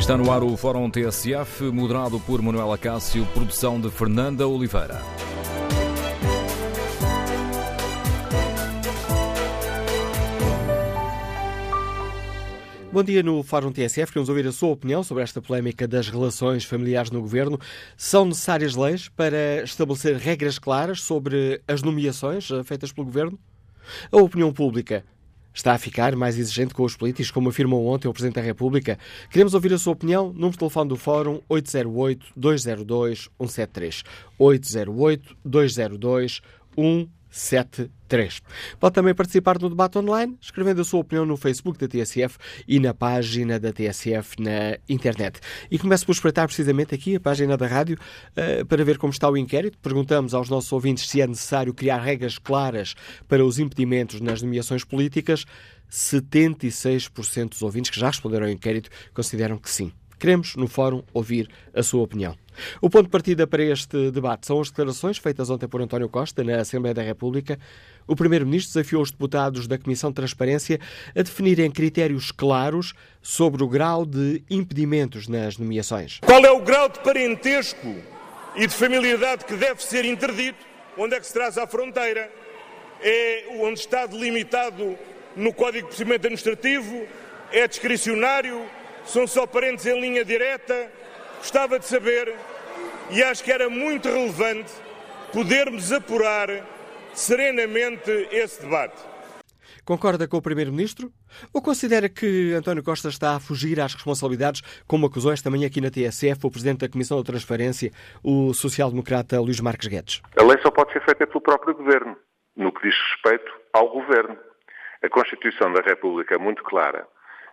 Está no ar o Fórum TSF, moderado por Manuela Cássio, produção de Fernanda Oliveira. Bom dia no Fórum TSF. Queremos ouvir a sua opinião sobre esta polémica das relações familiares no governo. São necessárias leis para estabelecer regras claras sobre as nomeações feitas pelo governo? A opinião pública está a ficar mais exigente com os políticos, como afirmou ontem o Presidente da República? Queremos ouvir a sua opinião. Número de telefone do Fórum 808-202-173. 808-202-173. 73. Pode também participar no debate online, escrevendo a sua opinião no Facebook da TSF e na página da TSF na internet. E começo por espreitar precisamente aqui a página da rádio uh, para ver como está o inquérito. Perguntamos aos nossos ouvintes se é necessário criar regras claras para os impedimentos nas nomeações políticas. 76% dos ouvintes que já responderam ao inquérito consideram que sim. Queremos, no fórum, ouvir a sua opinião. O ponto de partida para este debate são as declarações feitas ontem por António Costa na Assembleia da República. O Primeiro-Ministro desafiou os deputados da Comissão de Transparência a definirem critérios claros sobre o grau de impedimentos nas nomeações. Qual é o grau de parentesco e de familiaridade que deve ser interdito? Onde é que se traz à fronteira? É onde está delimitado no Código de Procedimento Administrativo? É discricionário? São só parentes em linha direta. Gostava de saber, e acho que era muito relevante, podermos apurar serenamente esse debate. Concorda com o Primeiro-Ministro? Ou considera que António Costa está a fugir às responsabilidades, como acusou esta manhã aqui na TSF o Presidente da Comissão de Transferência, o social-democrata Luís Marques Guedes? A lei só pode ser feita pelo próprio Governo, no que diz respeito ao Governo. A Constituição da República é muito clara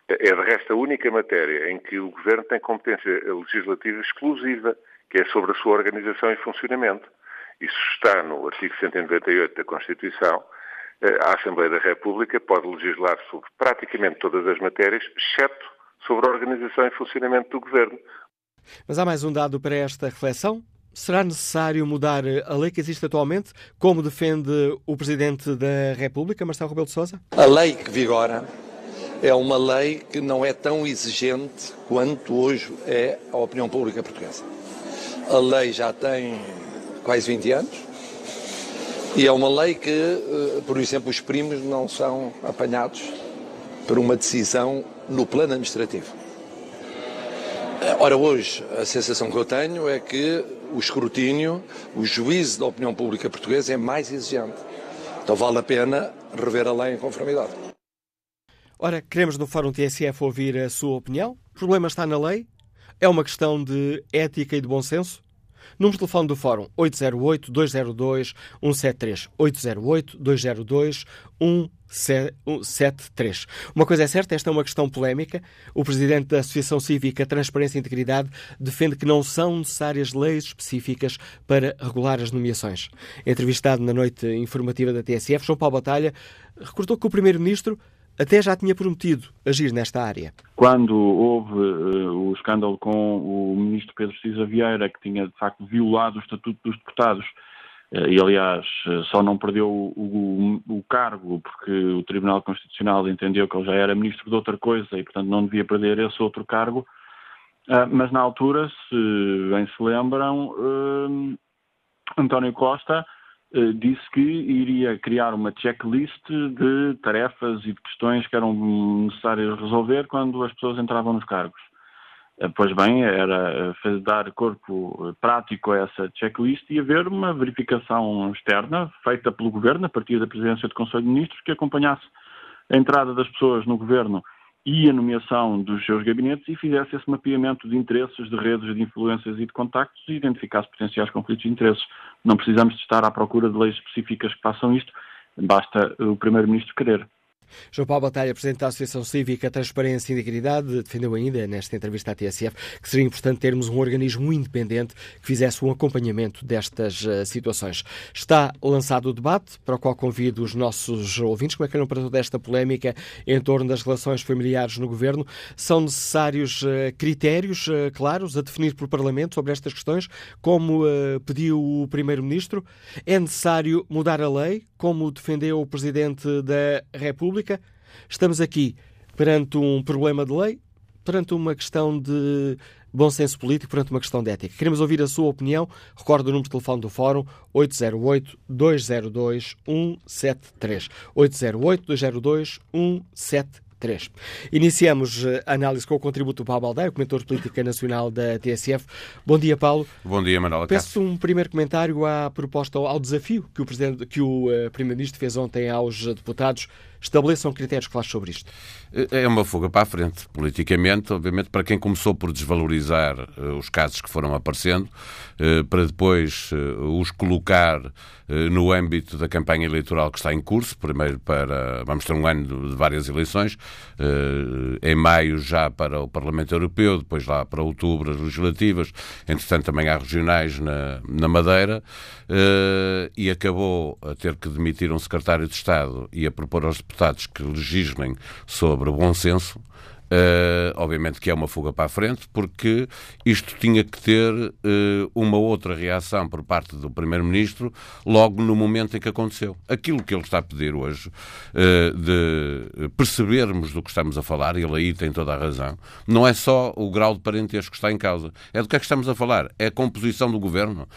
é de resto a única matéria em que o Governo tem competência legislativa exclusiva, que é sobre a sua organização e funcionamento. Isso está no artigo 198 da Constituição. Eh, a Assembleia da República pode legislar sobre praticamente todas as matérias, exceto sobre a organização e funcionamento do Governo. Mas há mais um dado para esta reflexão? Será necessário mudar a lei que existe atualmente, como defende o Presidente da República, Marcelo Rebelo de Sousa? A lei que vigora é uma lei que não é tão exigente quanto hoje é a opinião pública portuguesa. A lei já tem quase 20 anos e é uma lei que, eh, por exemplo, os primos não são apanhados por uma decisão no plano administrativo. Ora, hoje, a sensação que eu tenho é que o escrutínio, o juízo da opinião pública portuguesa é mais exigente. Então vale a pena rever a lei em conformidade. Ora, queremos no Fórum TSF ouvir a sua opinião. O problema está na lei? É uma questão de ética e de bom senso? Número de telefone do Fórum 808-202-173. 808-202-173. Uma coisa é certa, esta é uma questão polémica. O Presidente da Associação Cívica Transparência e Integridade defende que não são necessárias leis específicas para regular as nomeações. Entrevistado na noite informativa da TSF, João Paulo Batalha recordou que o Primeiro-Ministro até já tinha prometido agir nesta área. Quando houve uh, o escândalo com o ministro Pedro Cisa Vieira, que tinha de facto violado o Estatuto dos Deputados, uh, e aliás uh, só não perdeu o, o, o, cargo porque o Tribunal Constitucional entendeu que ele já era ministro de outra coisa e portanto não devia perder esse outro cargo, mas na altura, se bem se lembram, António Costa eh, disse que iria criar uma checklist de tarefas e de questões que eram necessárias resolver quando as pessoas entravam nos cargos. Eh, pois bem, era eh, dar corpo prático a essa checklist e haver uma verificação externa feita pelo Governo, a partir da presidência do Conselho de Ministros, que acompanhasse a entrada das pessoas no Governo e a nomeação dos seus gabinetes e fizesse esse mapeamento de interesses, de redes de influências e de contactos e identificasse potenciais conflitos de interesses. Não precisamos de estar à procura de leis específicas que façam isto, basta o Primeiro-Ministro querer. João Paulo Batalha, Presidente da Associação Cívica Transparência e Integridade, defendeu ainda nesta entrevista à TSF que seria importante termos um organismo independente que fizesse um acompanhamento destas uh, situações. Está lançado o debate, para o qual convido os nossos ouvintes. Como é que olham para toda esta polémica em torno das relações familiares no Governo? São necessários uh, critérios uh, claros a definir pelo Parlamento sobre estas questões, como pediu o Primeiro-Ministro? É necessário mudar a lei, como defendeu o Presidente da República? República. Estamos aqui perante um problema de lei, perante uma questão de bom senso político, perante uma questão de ética. Queremos ouvir a sua opinião. Recordo o número de telefone do Fórum 808-202-173. 808-202-173. 3. Iniciamos eh, a análise com o contributo do Paulo Baldeia, comentador de política nacional da TSF. Bom dia, Paulo. Bom dia, Manuela Peço um primeiro comentário à proposta, ao desafio que o, Presidente, que o uh, Primeiro-Ministro fez ontem aos deputados estabeleçam critérios claros sobre isto. É uma fuga para a frente, politicamente, obviamente, para quem começou por desvalorizar uh, os casos que foram aparecendo, uh, para depois uh, os colocar no âmbito da campanha eleitoral que está em curso, primeiro para, vamos ter um ano de várias eleições, em maio já para o Parlamento Europeu, depois lá para outubro as legislativas, entretanto também há regionais na, na Madeira, e acabou a ter que demitir um secretário de Estado e a propor aos deputados que legislem sobre bom senso, Uh, obviamente que é uma fuga para a frente, porque isto tinha que ter uh, uma outra reação por parte do Primeiro-Ministro logo no momento em que aconteceu. Aquilo que ele está a pedir hoje, uh, de percebermos do que estamos a falar, ele aí tem toda a razão, não é só o grau de parentesco que está em causa, é do que é que estamos a falar, é a composição do governo.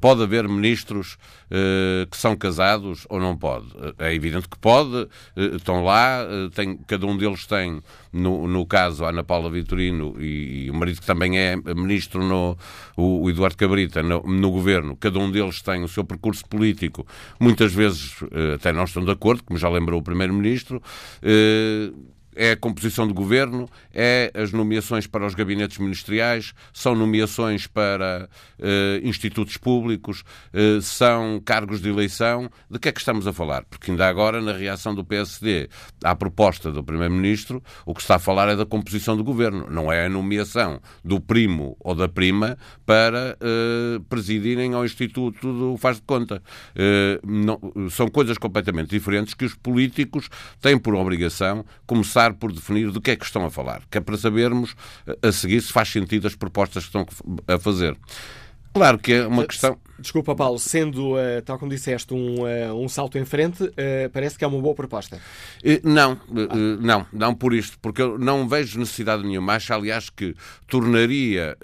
pode haver ministros que são casados ou não pode? É evidente que pode, estão lá, tem, cada um deles tem no, no caso, Ana Paula Vitorino e, e, o marido que também é ministro, no, o, o Eduardo Cabrita, no, no, governo, cada um deles tem o seu percurso político, muitas vezes eh, até não estão de acordo, como já lembrou o Primeiro-Ministro. Eh, é a composição do governo, é as nomeações para os gabinetes ministeriais, são nomeações para uh, institutos públicos, uh, são cargos de eleição. De que é que estamos a falar? Porque ainda agora, na reação do PSD à proposta do Primeiro-Ministro, o que está a falar é da composição do governo, não é a nomeação do primo ou da prima para uh, presidirem ao Instituto do Faz de Conta. Não, são coisas completamente diferentes que os políticos têm por obrigação começar começar por definir do que é que estão a falar, que é para sabermos eh, a seguir se faz sentido as propostas que estão a fazer. Claro que é uma questão. Desculpa, Paulo, sendo, uh, tal como disseste, um, uh, um salto em frente, uh, parece que é uma boa proposta. não, não, não por isto, porque eu não vejo necessidade nenhuma. Acho, aliás, que tornaria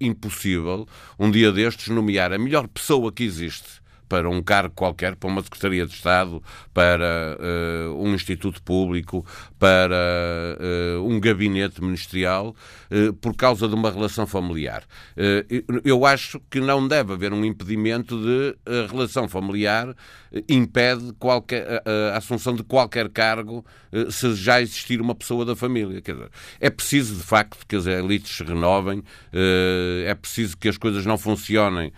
impossível, um dia destes, nomear a melhor pessoa que existe para um cargo qualquer, para uma Secretaria de Estado, para uh, um Instituto Público, para uh, um gabinete ministerial, uh, por causa de uma relação familiar. eu acho que não deve haver um impedimento de a relação familiar impede qualquer, a, assunção de qualquer cargo se já existir uma pessoa da família. Quer dizer, é preciso, de facto, que as elites se renovem, é preciso que as coisas não funcionem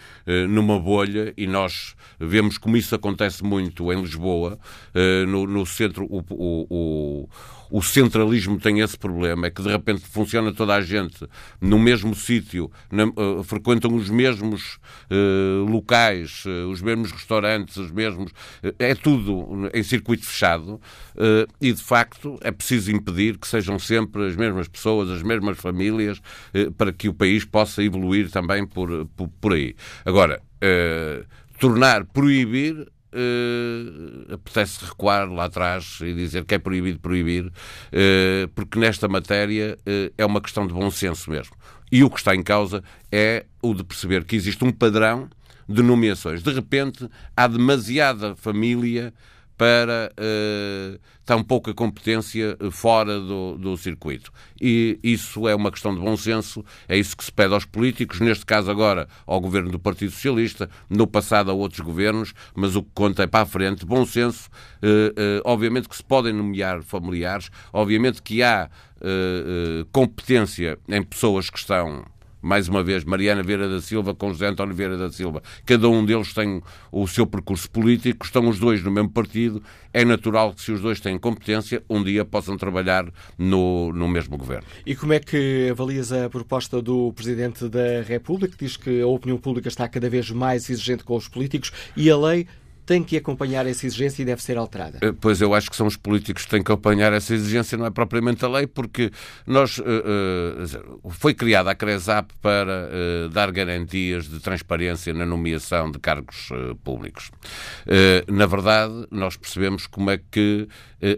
numa bolha e nós Vemos como isso acontece muito em Lisboa, eh, no, no centro, o, o, o, centralismo tem esse problema, é que de repente funciona toda a gente no mesmo sítio, uh, frequentam os mesmos uh, locais, os mesmos restaurantes, os mesmos. é tudo em circuito fechado e, de facto, é preciso impedir que sejam sempre as mesmas pessoas, as mesmas famílias, para que o país possa evoluir também por, por, por aí. Agora, tornar, proibir, uh, apetece recuar lá atrás e dizer que é proibido proibir, uh, porque nesta matéria uh, é uma questão de bom senso mesmo. E o que está em causa é o de perceber que existe um padrão de nomeações. De repente, há demasiada família para uh, tão pouca competência fora do, do circuito. E isso é uma questão de bom senso, é isso que se pede aos políticos, neste caso agora ao governo do Partido Socialista, no passado a outros governos, mas o que conta é para a frente, bom senso. Uh, uh, obviamente que se podem nomear familiares, obviamente que há competência em pessoas que estão mais uma vez, Mariana Vieira da Silva com José António Vieira da Silva. Cada um deles tem o seu percurso político, estão os dois no mesmo partido. É natural que, se os dois têm competência, um dia possam trabalhar no, no mesmo governo. E como é que avalias a proposta do Presidente da República, que diz que a opinião pública está cada vez mais exigente com os políticos e a lei tem que acompanhar essa exigência e deve ser alterada? Eh, pois eu acho que são os políticos que têm que acompanhar essa exigência, não é propriamente a lei, porque nós uh, uh, foi criada a CRESAP para uh, dar garantias de transparência na nomeação de cargos públicos. na verdade, nós percebemos como é que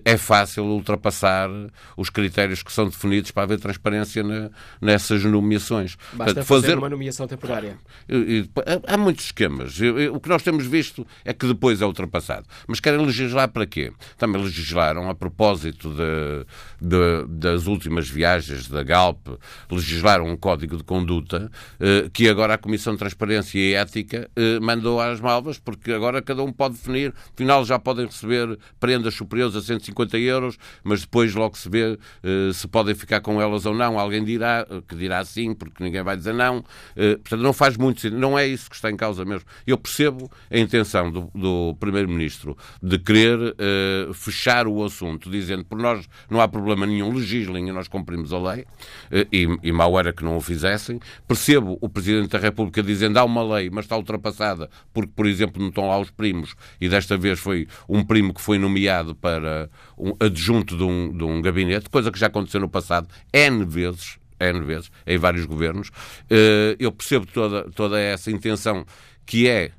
é fácil ultrapassar os critérios que são definidos para haver transparência na, nessas nomeações. Basta fazer, fazer uma nomeação temporária. Há muitos esquemas. O que nós temos visto é que depois é ultrapassado. Mas querem legislar para quê? Também legislaram a propósito de, de, das últimas viagens da Galp, legislaram um código de conduta eh, que agora a Comissão de Transparência e Ética eh, mandou às malvas, porque agora cada um pode definir, afinal já podem receber prendas superiores a 150 euros, mas depois logo se vê eh, se podem ficar com elas ou não. Alguém dirá que dirá sim, porque ninguém vai dizer não. portanto, não faz muito sentido. Não é isso que está em causa mesmo. Eu percebo a intenção do, do Primeiro-Ministro de querer uh, fechar o assunto, dizendo por nós não há problema nenhum, legislem e nós cumprimos a lei, uh, e, e mal era que não o fizessem. Percebo o Presidente da República dizendo há uma lei, mas está ultrapassada, porque, por exemplo, não estão lá os primos, e desta vez foi um primo que foi nomeado para um adjunto de um, de um gabinete, coisa que já aconteceu no passado N vezes, N vezes, em vários governos. Uh, eu percebo toda, toda essa intenção que é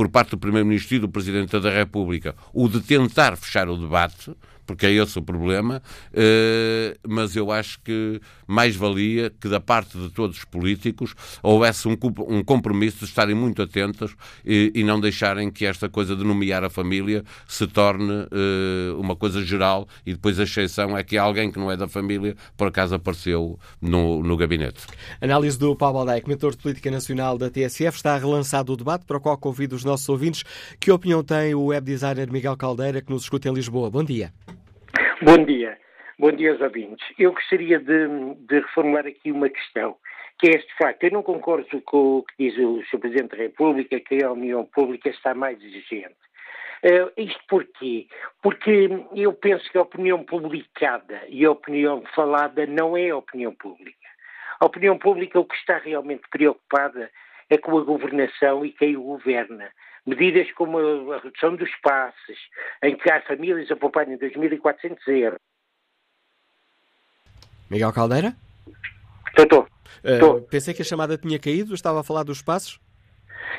por parte do Primeiro-Ministro e do Presidente da República o de tentar fechar o debate, porque é esse o problema, eh, mas eu acho que mais valia que da parte de todos os políticos houvesse um, compromisso de estarem muito atentos e, não deixarem que esta coisa de nomear a família se torne eh, uma coisa geral e depois a exceção é que alguém que não é da família por acaso apareceu no, no gabinete. Análise do Paulo Aldeia, comentador de Política Nacional da TSF, está relançado o debate para o qual convido os nossos ouvintes. Que opinião tem o web designer Miguel Caldeira, que nos escuta em Lisboa? Bom dia. Bom dia. Bom dia aos ouvintes. Eu gostaria de, de, reformular aqui uma questão, que é este facto. Eu não concordo com o que diz o Sr. Presidente da República, que a opinião pública está mais exigente. Uh, isto porquê? Porque eu penso que a opinião publicada e a opinião falada não é a opinião pública. A opinião pública, o que está realmente preocupada é com a governação e quem o governa medidas como a redução dos passes, em que há famílias a pouparem 2.400 euros. Miguel Caldeira? Estou, estou. Uh, pensei que a chamada tinha caído, estava a falar dos passos?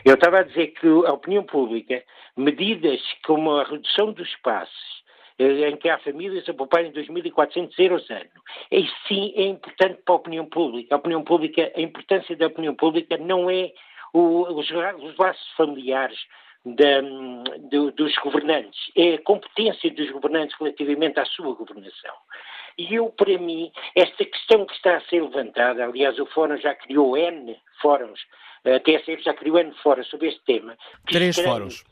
Eu estava a dizer que a opinião pública, medidas como a redução dos passes, eh, em que há famílias a pouparem 2.400 euros ano. E sim é importante para a opinião pública. A opinião pública, a importância da opinião pública não é o, os, os laços familiares da, do, dos governantes, é a competência dos governantes relativamente à sua governação. E eu, para mim, esta questão que está a ser levantada, aliás, o Fórum já criou N fóruns, a TSF já criou N fóruns sobre este tema. Três fóruns.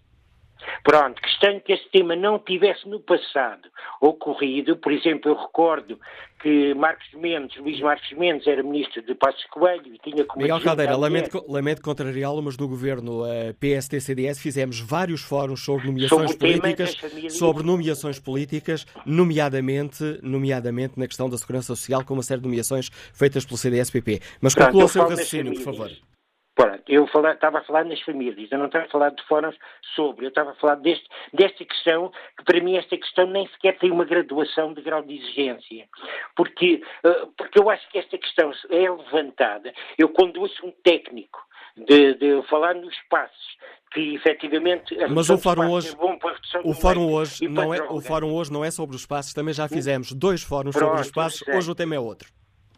Pronto, que estranho que esse tema não tivesse no passado ocorrido. Por exemplo, eu recordo que Marcos Mendes, Luís Marcos Mendes, era ministro de Passos Coelho e tinha como. Miguel Caldeira, lamento, lamento contrariá-lo, mas no governo eh, PST-CDS fizemos vários fóruns sobre nomeações sobre políticas, sobre nomeações políticas, nomeadamente, nomeadamente na questão da segurança social, com uma série de nomeações feitas pelo CDS-PP. Mas conclua o seu raciocínio, por favor. Pronto, eu falar, estava a falar nas famílias, eu não estava a falar de fóruns sobre, eu estava a falar deste, desta questão, que para mim esta questão nem sequer tem uma graduação de grau de exigência, porque, uh, porque eu acho que esta questão é levantada, eu quando ouço um técnico de, de falar nos passos, que efetivamente mas o fórum hoje é o fórum hoje não é o fórum hoje não é sobre os passos também já fizemos dois fóruns Pronto, sobre os passos hoje o tema é outro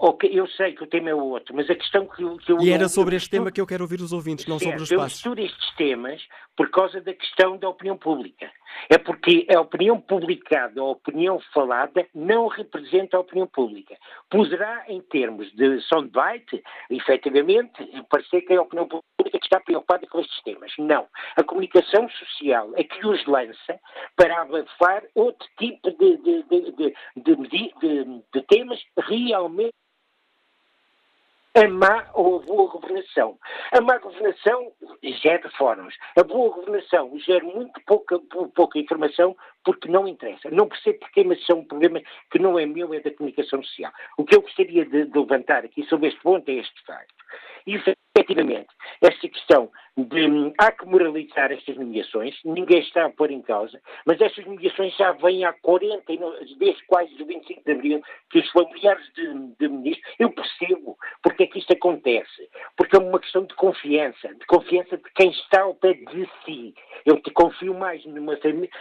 Ok, eu sei que o tema é outro, mas a questão que, que eu. E era sobre este tema que eu quero ouvir os ouvintes, não sobre os passos. Eu misturo estes temas por causa da questão da opinião pública. É porque a opinião publicada, a opinião falada, não representa a opinião pública. Poderá, em termos de soundbite, efetivamente, parecer que é a opinião pública que está preocupada com estes temas. Não. A comunicação social é que os lança para abafar outro tipo de, de, de, de temas realmente a má ou a boa governação. A má governação gera fóruns. A boa governação gera muito pouca, pouca informação porque não interessa. Não percebo porque, mas isso é um problema que não é meu, é da comunicação social. O que eu gostaria de, de levantar aqui sobre este ponto é este facto. Efetivamente, esta questão de hum, há que moralizar estas nomeações, ninguém está a pôr em causa, mas estas nomeações já vêm há 40, desde quase o 25 de Abril, que os familiares de, de ministros, eu percebo porque é que isto acontece, porque é uma questão de confiança, de confiança de quem está ao pé de si. Eu te confio mais numa,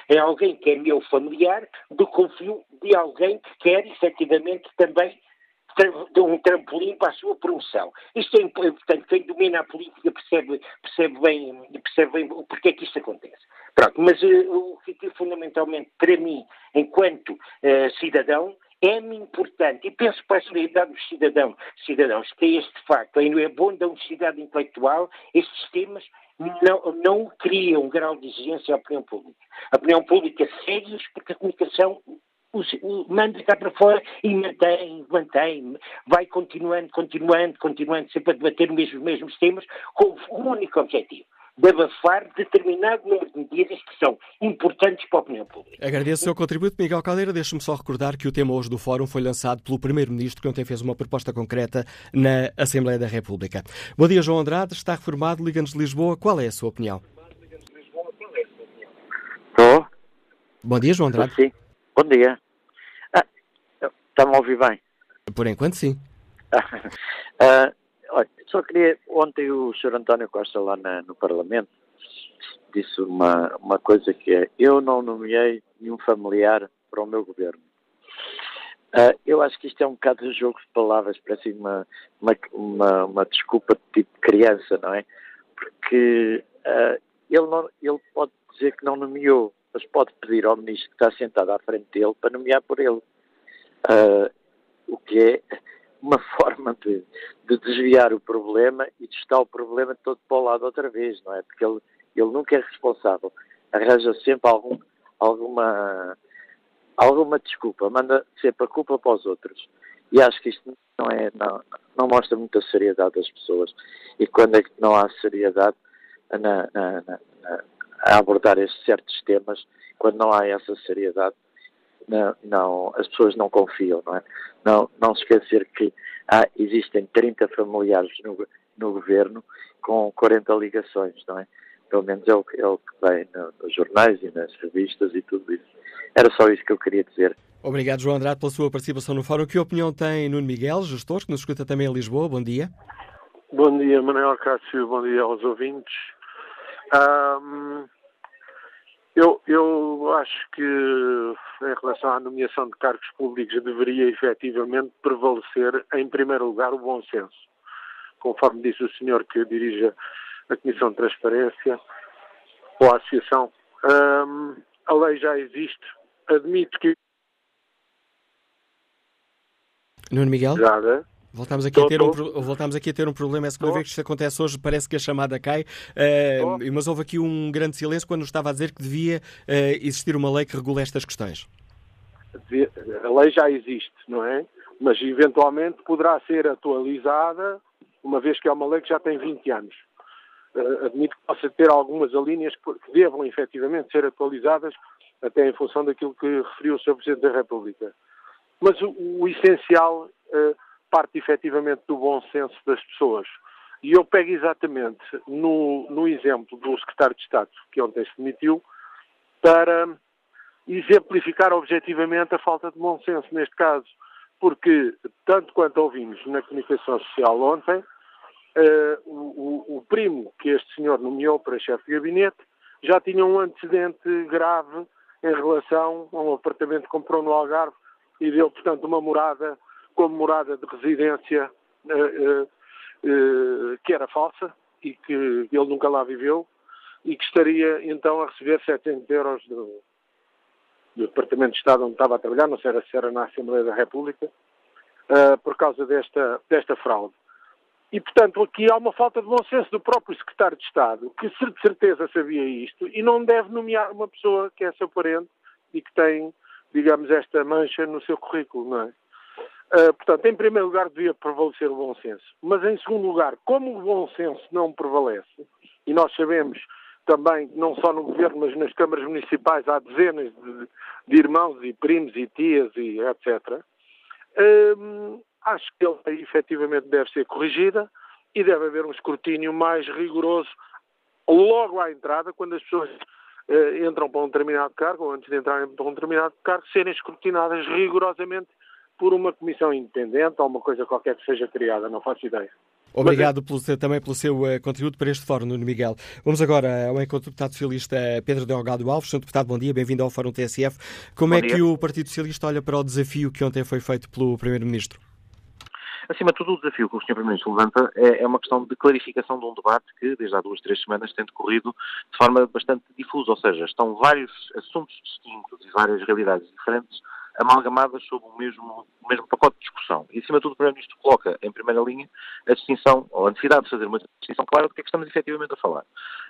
em alguém que é meu familiar do que confio de alguém que quer efetivamente também um trampolim para a sua promoção. Isto é importante, quem domina a política percebe, percebe, bem, percebe bem porque é que isto acontece. Pronto, mas uh, o que é fundamentalmente para mim, enquanto uh, cidadão, é-me importante, e penso para a solidariedade dos cidadãos, cidadãos, que é este facto, é bom da honestidade intelectual, estes temas não, não criam um grau de exigência à opinião pública. A opinião pública segue-os porque a comunicação manda cá para fora e mantém, mantém, vai continuando, continuando, continuando, sempre a debater os mesmos, mesmos temas, com um único objetivo de abafar determinado número de medidas que são importantes para a opinião pública. Agradeço o seu contributo, Miguel Caldeira. Deixe-me só recordar que o tema hoje do Fórum foi lançado pelo Primeiro-Ministro, que ontem fez uma proposta concreta na Assembleia da República. Bom dia, João Andrade. Está reformado, Liga-nos de Lisboa. Qual é a sua opinião? Estou. Bom dia, João Andrade. Sim. Bom dia. Ah, Está-me a ouvir bem? Por enquanto, sim. ah, olha, só queria. Ontem o Sr. António Costa, lá na, no Parlamento, disse uma, uma coisa que é: eu não nomeei nenhum familiar para o meu governo. Uh, eu acho que isto é um bocado de jogo de palavras, parece uma, uma, uma, uma desculpa de tipo criança, não é? Porque uh, ele, não, ele pode dizer que não nomeou, mas pode pedir ao ministro que está sentado à frente dele para nomear por ele. Uh, o que é uma forma de, de, desviar o problema e de estar o problema todo para o lado outra vez, não é? Porque ele, ele nunca é responsável, arranja sempre algum, alguma, alguma desculpa, manda sempre a culpa para os outros. E acho que isto não, é, não, não mostra muita seriedade das pessoas. E quando é que não há seriedade na, na, na, a abordar estes certos temas, quando não há essa seriedade, não, não, as pessoas não confiam, não é? Não, não se esquecer que há, existem 30 familiares no, no governo com 40 ligações, não é? Pelo menos é o, é o que vem no, nos jornais e nas revistas e tudo isso. Era só isso que eu queria dizer. Obrigado, João Andrade, pela sua participação no fórum. Que opinião tem Nuno Miguel, gestor, que nos escuta também em Lisboa? Bom dia. Bom dia, Manuel Cássio. Bom dia aos ouvintes. Um, eu, eu acho que, em relação à nomeação de cargos públicos, deveria efetivamente prevalecer, em primeiro lugar, o bom senso. Conforme disse o senhor que dirige a Comissão de Transparência ou a Associação, um, a lei já existe. Admito que. Nuno Miguel? Já, Voltamos aqui, tô, a ter um, voltamos aqui a ter um problema. É segunda vez que isto acontece hoje, parece que a chamada cai. Uh, mas houve aqui um grande silêncio quando estava a dizer que devia uh, existir uma lei que regule estas questões. A lei já existe, não é? Mas eventualmente poderá ser atualizada, uma vez que é uma lei que já tem 20 anos. Uh, admito que possa ter algumas alíneas que devam efetivamente ser atualizadas, até em função daquilo que referiu o Sr. Presidente da República. Mas o, o essencial parte efetivamente do bom senso das pessoas. E eu pego exatamente no, no exemplo do secretário de Estado, que ontem se demitiu, para exemplificar objetivamente a falta de bom senso neste caso. Porque, tanto quanto ouvimos na comunicação social ontem, uh, o, o, primo que este senhor nomeou para chefe de gabinete já tinha um antecedente grave em relação a um apartamento que comprou no Algarve e deu, portanto, uma morada como morada de residência uh, uh, que era falsa e que ele nunca lá viveu e que estaria então a receber 700 euros do, do Departamento de Estado onde estava a trabalhar, não sei se era na Assembleia da República, por causa desta, desta fraude. E, portanto, aqui há uma falta de bom senso do próprio Secretário de Estado, que de certeza sabia isto e não deve nomear uma pessoa que é seu parente e que tem, digamos, esta mancha no seu currículo, não é? Uh, portanto, em primeiro lugar, devia prevalecer o bom senso. Mas, em segundo lugar, como o bom senso não prevalece, e nós sabemos também, não só no governo, mas nas câmaras municipais, há dezenas de, de irmãos e primos e tias e etc., uh, acho que ele efetivamente deve ser corrigida e deve haver um escrutínio mais rigoroso logo à entrada, quando as pessoas uh, entram para um determinado cargo, ou antes de entrarem para um determinado cargo, serem escrutinadas rigorosamente por uma comissão independente ou uma coisa qualquer que seja criada, não faço ideia. Obrigado pelo, também pelo seu uh, contributo para este fórum, Nuno Miguel. Vamos agora ao encontro do deputado socialista Pedro Delgado Alves. Senhor deputado, bom dia, bem-vindo ao Fórum TSF. Como bom é dia. que o Partido Socialista olha para o desafio que ontem foi feito pelo Primeiro-Ministro? Acima de tudo, o desafio que o Sr. Primeiro-Ministro levanta é, é, uma questão de clarificação de um debate que, desde há duas, três semanas, tem decorrido de forma bastante difusa, ou seja, estão vários assuntos distintos e várias realidades diferentes amalgamadas sob o mesmo, o mesmo pacote de discussão. E, acima de tudo, o Primeiro-Ministro coloca em primeira linha a distinção, ou a necessidade de fazer uma distinção clara do que é que estamos efetivamente a falar.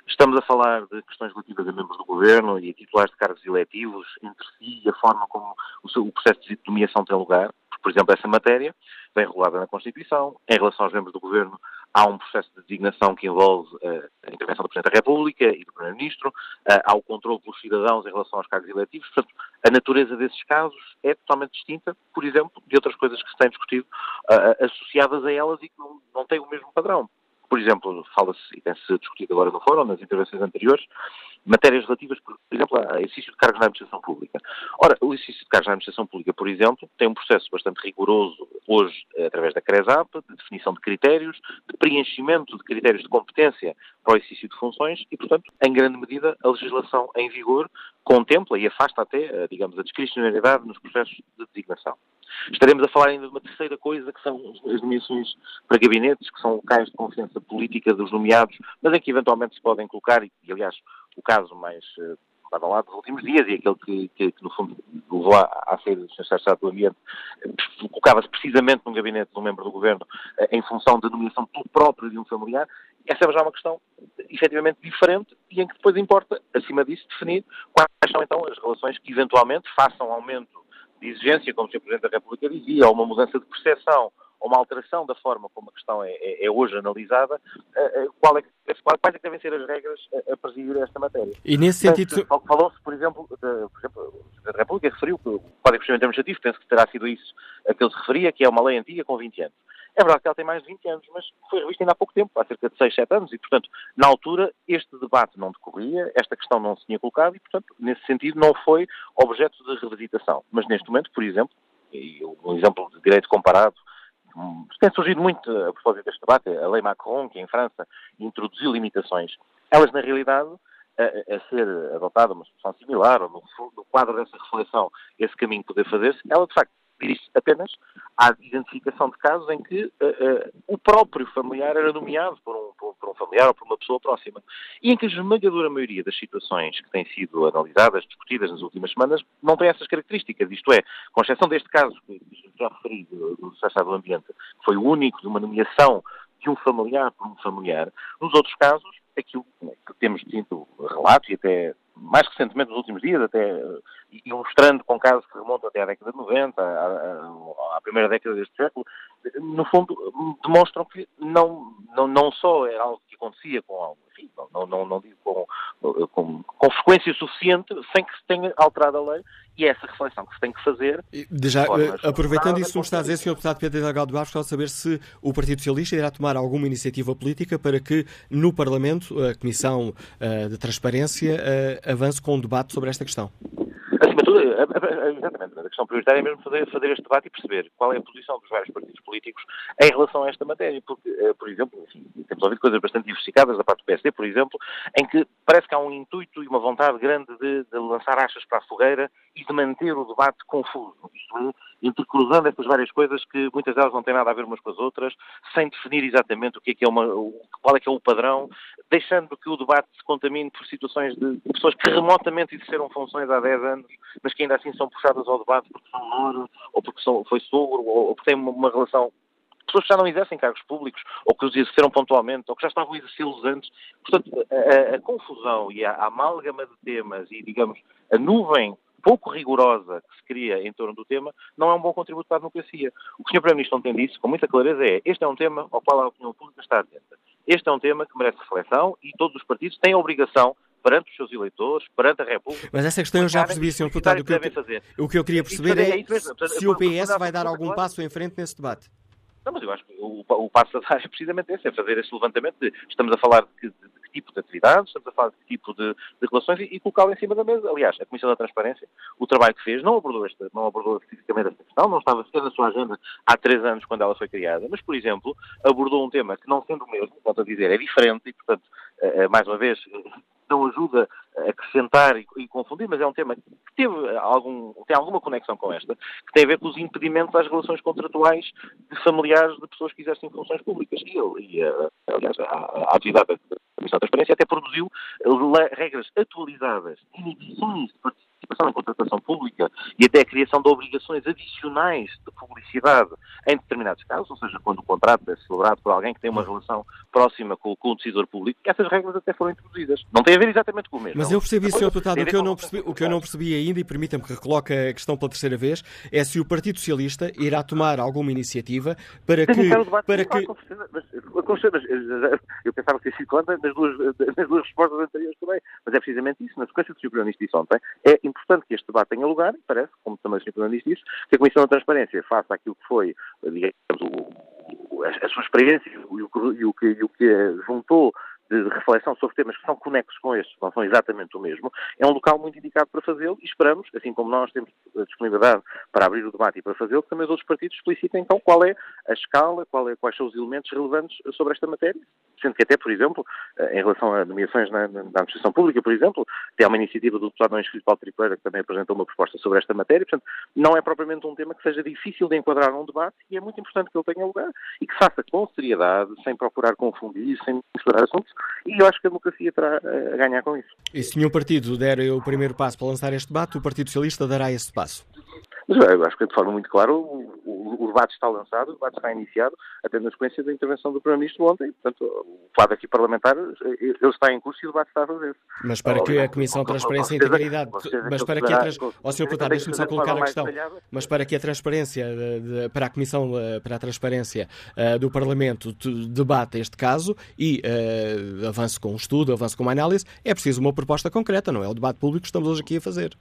Estamos a falar de questões relativas a membros do Governo e a titulares de cargos eletivos entre si e a forma como o, seu, o processo de nomeação tem lugar. Por exemplo, essa matéria vem regulada na Constituição. Em relação aos membros do Governo, há um processo de designação que envolve uh, a intervenção do Presidente da República e do Primeiro-Ministro, uh, há o controle pelos cidadãos em relação aos cargos eletivos. Portanto, a natureza desses casos é totalmente distinta, por exemplo, de outras coisas que se têm discutido uh, associadas a elas e que não, não têm o mesmo padrão. Por exemplo, fala-se, e tem-se discutido agora no fórum, nas intervenções anteriores, matérias relativas, por exemplo, a exercício de cargos na administração pública. Ora, o exercício de cargos na administração pública, por exemplo, tem um processo bastante rigoroso hoje através da CRESAP, de definição de critérios, de preenchimento de critérios de competência para o exercício de funções e, portanto, em grande medida, a legislação em vigor contempla e afasta até, digamos, a discricionariedade nos processos de designação. Estaremos a falar ainda de uma terceira coisa, que são as nomeações para gabinetes, que são locais de confiança política dos nomeados, mas em que eventualmente se podem colocar, e, aliás, o caso mais uh, badalado dos últimos dias e aquele que, que, que no fundo, levou à, à saída do Sr. Estado do Ambiente, colocava-se precisamente num gabinete de um membro do Governo uh, em função da nomeação pelo próprio de um familiar. Essa é já uma questão efetivamente diferente e em que depois importa, acima disso, definir quais são então as relações que eventualmente façam aumento de exigência, como o Sr. Presidente da República dizia, ou uma mudança de percepção, ou uma alteração da forma como a questão é, é, é hoje analisada, qual é, quais é que devem ser as regras a, a presidir esta matéria. E nesse sentido... Falou-se, por exemplo, de, por exemplo, o Presidente da República referiu que o Código de Procedimento Administrativo, penso que terá sido isso a que ele se referia, que é uma lei antiga com 20 anos. É verdade que ela tem mais de 20 anos, mas foi revista ainda há pouco tempo, há cerca de 6, 7 anos, e, portanto, na altura, este debate não decorria, esta questão não se tinha colocado, e, portanto, nesse sentido, não foi objeto de revisitação. Mas, neste momento, por exemplo, e um exemplo de direito comparado, tem surgido muito a propósito deste debate, a lei Macron, que em França introduziu limitações. Elas, na realidade, a, a ser adotada uma solução similar, ou no, no quadro dessa reflexão, esse caminho poder fazer-se, ela, de facto, dirige apenas à identificação de casos em que uh, uh, o próprio familiar era nomeado por um, por, por um, familiar ou por uma pessoa próxima. E em que a esmagadora maioria das situações que têm sido analisadas, discutidas nas últimas semanas, não tem essas características. Isto é, com exceção deste caso que já referi do, do Secretário do Ambiente, que foi o único de uma nomeação de um familiar por um familiar, nos outros casos, aquilo que temos tido relato e até mais recentemente, nos últimos dias, até ilustrando com casos que remontam até à década de 90, à, à primeira década deste século, no fundo, demonstram que não, não, não só é algo que acontecia com enfim, não, não, não digo com, com, com, frequência suficiente, sem que se tenha alterado a lei, e é essa reflexão que se tem que fazer. Já, aproveitando isso que me está a dizer, Sr. Deputado Pedro Delgado Barros, quero saber se o Partido Socialista irá tomar alguma iniciativa política para que no Parlamento a Comissão de Transparência avance com um debate sobre esta questão. Acima de tudo, exatamente, a questão prioritária é mesmo fazer, fazer este debate e perceber qual é a posição dos vários partidos políticos em relação a esta matéria, porque, por exemplo, enfim, temos ouvido coisas bastante diversificadas da parte do PSD, por exemplo, em que parece que há um intuito e uma vontade grande de, de lançar achas para a fogueira e de manter o debate confuso, isto é, intercruzando estas várias coisas que muitas delas não têm nada a ver umas com as outras, sem definir exatamente o que é que é uma, qual é que é o padrão, deixando que o debate se contamine por situações de pessoas que remotamente exerceram funções há 10 anos, mas que ainda assim são puxadas ao debate porque são noras, ou porque são, foi sogro, ou porque têm uma, uma relação pessoas que já não exercem cargos públicos, ou que os exerceram pontualmente, ou que já estavam a exercê-los antes. Portanto, a, a, confusão e a, a amálgama de temas e, digamos, a nuvem pouco rigorosa que se cria em torno do tema, não é um bom contributo para a democracia. O que o Sr. Primeiro-Ministro ontem disse, com muita clareza, é este é um tema ao qual a opinião pública está atenta. Este é um tema que merece reflexão e todos os partidos têm a obrigação perante os seus eleitores, perante a República. Mas essa questão eu já percebi, Sr. Deputado. O que, eu, o que eu queria perceber é, é se o PS vai dar algum passo em frente nesse debate. Não, mas eu acho que o, o passo a dar é precisamente esse, é fazer esse levantamento de estamos a falar de que, de, de que tipo de atividades, estamos a falar de que tipo de, de relações e, e colocá-lo em cima da mesa. Aliás, a Comissão da Transparência, o trabalho que fez, não abordou, esta, não abordou especificamente esta questão, não estava sequer na sua agenda há três anos quando ela foi criada, mas, por exemplo, abordou um tema que não sendo o mesmo, volto a dizer, é diferente e, portanto, eh, eh, mais uma vez, não ajuda a acrescentar e, e, confundir, mas é um tema que teve algum, tem alguma conexão com esta, que tem a ver com os impedimentos às relações contratuais de familiares de pessoas que exercem funções públicas. E, e aliás, a, a atividade da Comissão de Transparência até produziu regras atualizadas, inibições de participação participação em contratação pública e até a criação de obrigações adicionais de publicidade em determinados casos, ou seja, quando o contrato é celebrado por alguém que tem uma relação próxima com, com o decisor público, essas regras até foram introduzidas. Não tem a ver exatamente com o mesmo. Mas eu percebi, Sr. Deputado, o que, eu não percebi, o que eu não percebi ainda, e permita-me que coloque a questão pela terceira vez, é se o Partido Socialista irá tomar alguma iniciativa para que... Para que... Eu pensava que tinha sido conta nas duas, nas duas respostas anteriores também, mas é precisamente isso. Na sequência do que o Primeiro-Ministro disse ontem, é importante que este debate tenha lugar, parece, como também o Sr. Primeiro-Ministro disse, que a Comissão da Transparência faça aquilo que foi, digamos, o, a, a, sua experiência e o, e o, que, e o que juntou de reflexão sobre temas que são conexos com estes, não são exatamente o mesmo, é um local muito indicado para fazê-lo e esperamos, assim como nós temos a disponibilidade para abrir o debate e para fazê-lo, que também os outros partidos explicitem então qual é a escala, é, quais são os elementos relevantes sobre esta matéria. Sendo que até, por exemplo, eh, em relação a nomeações na, na administração pública, por exemplo, tem uma iniciativa do deputado não inscrito Paulo Tripeira que também apresentou uma proposta sobre esta matéria. Portanto, não é propriamente um tema que seja difícil de enquadrar num debate e é muito importante que ele tenha lugar e que faça com seriedade, sem procurar confundir, sem misturar assuntos. E eu acho que a democracia terá eh, a ganhar com isso. E se nenhum partido der o primeiro passo para lançar este debate, o Partido Socialista dará esse passo? Mas eu acho que de forma muito clara o, o, o, debate está lançado, o debate está iniciado, até na sequência da intervenção do Primeiro-Ministro ontem. Portanto, o lado aqui parlamentar, ele está em curso e o debate está a fazer. Mas para que a Comissão de Transparência e Integridade. Mas para que a. Ó, Sr. Deputado, deixe-me só colocar a questão. Mas para que a transparência, para a Comissão eh, para a Transparência uh, do Parlamento debata este caso e uh, avance com um estudo, avance com uma análise, é preciso uma proposta concreta, não é o debate público que estamos hoje aqui a fazer.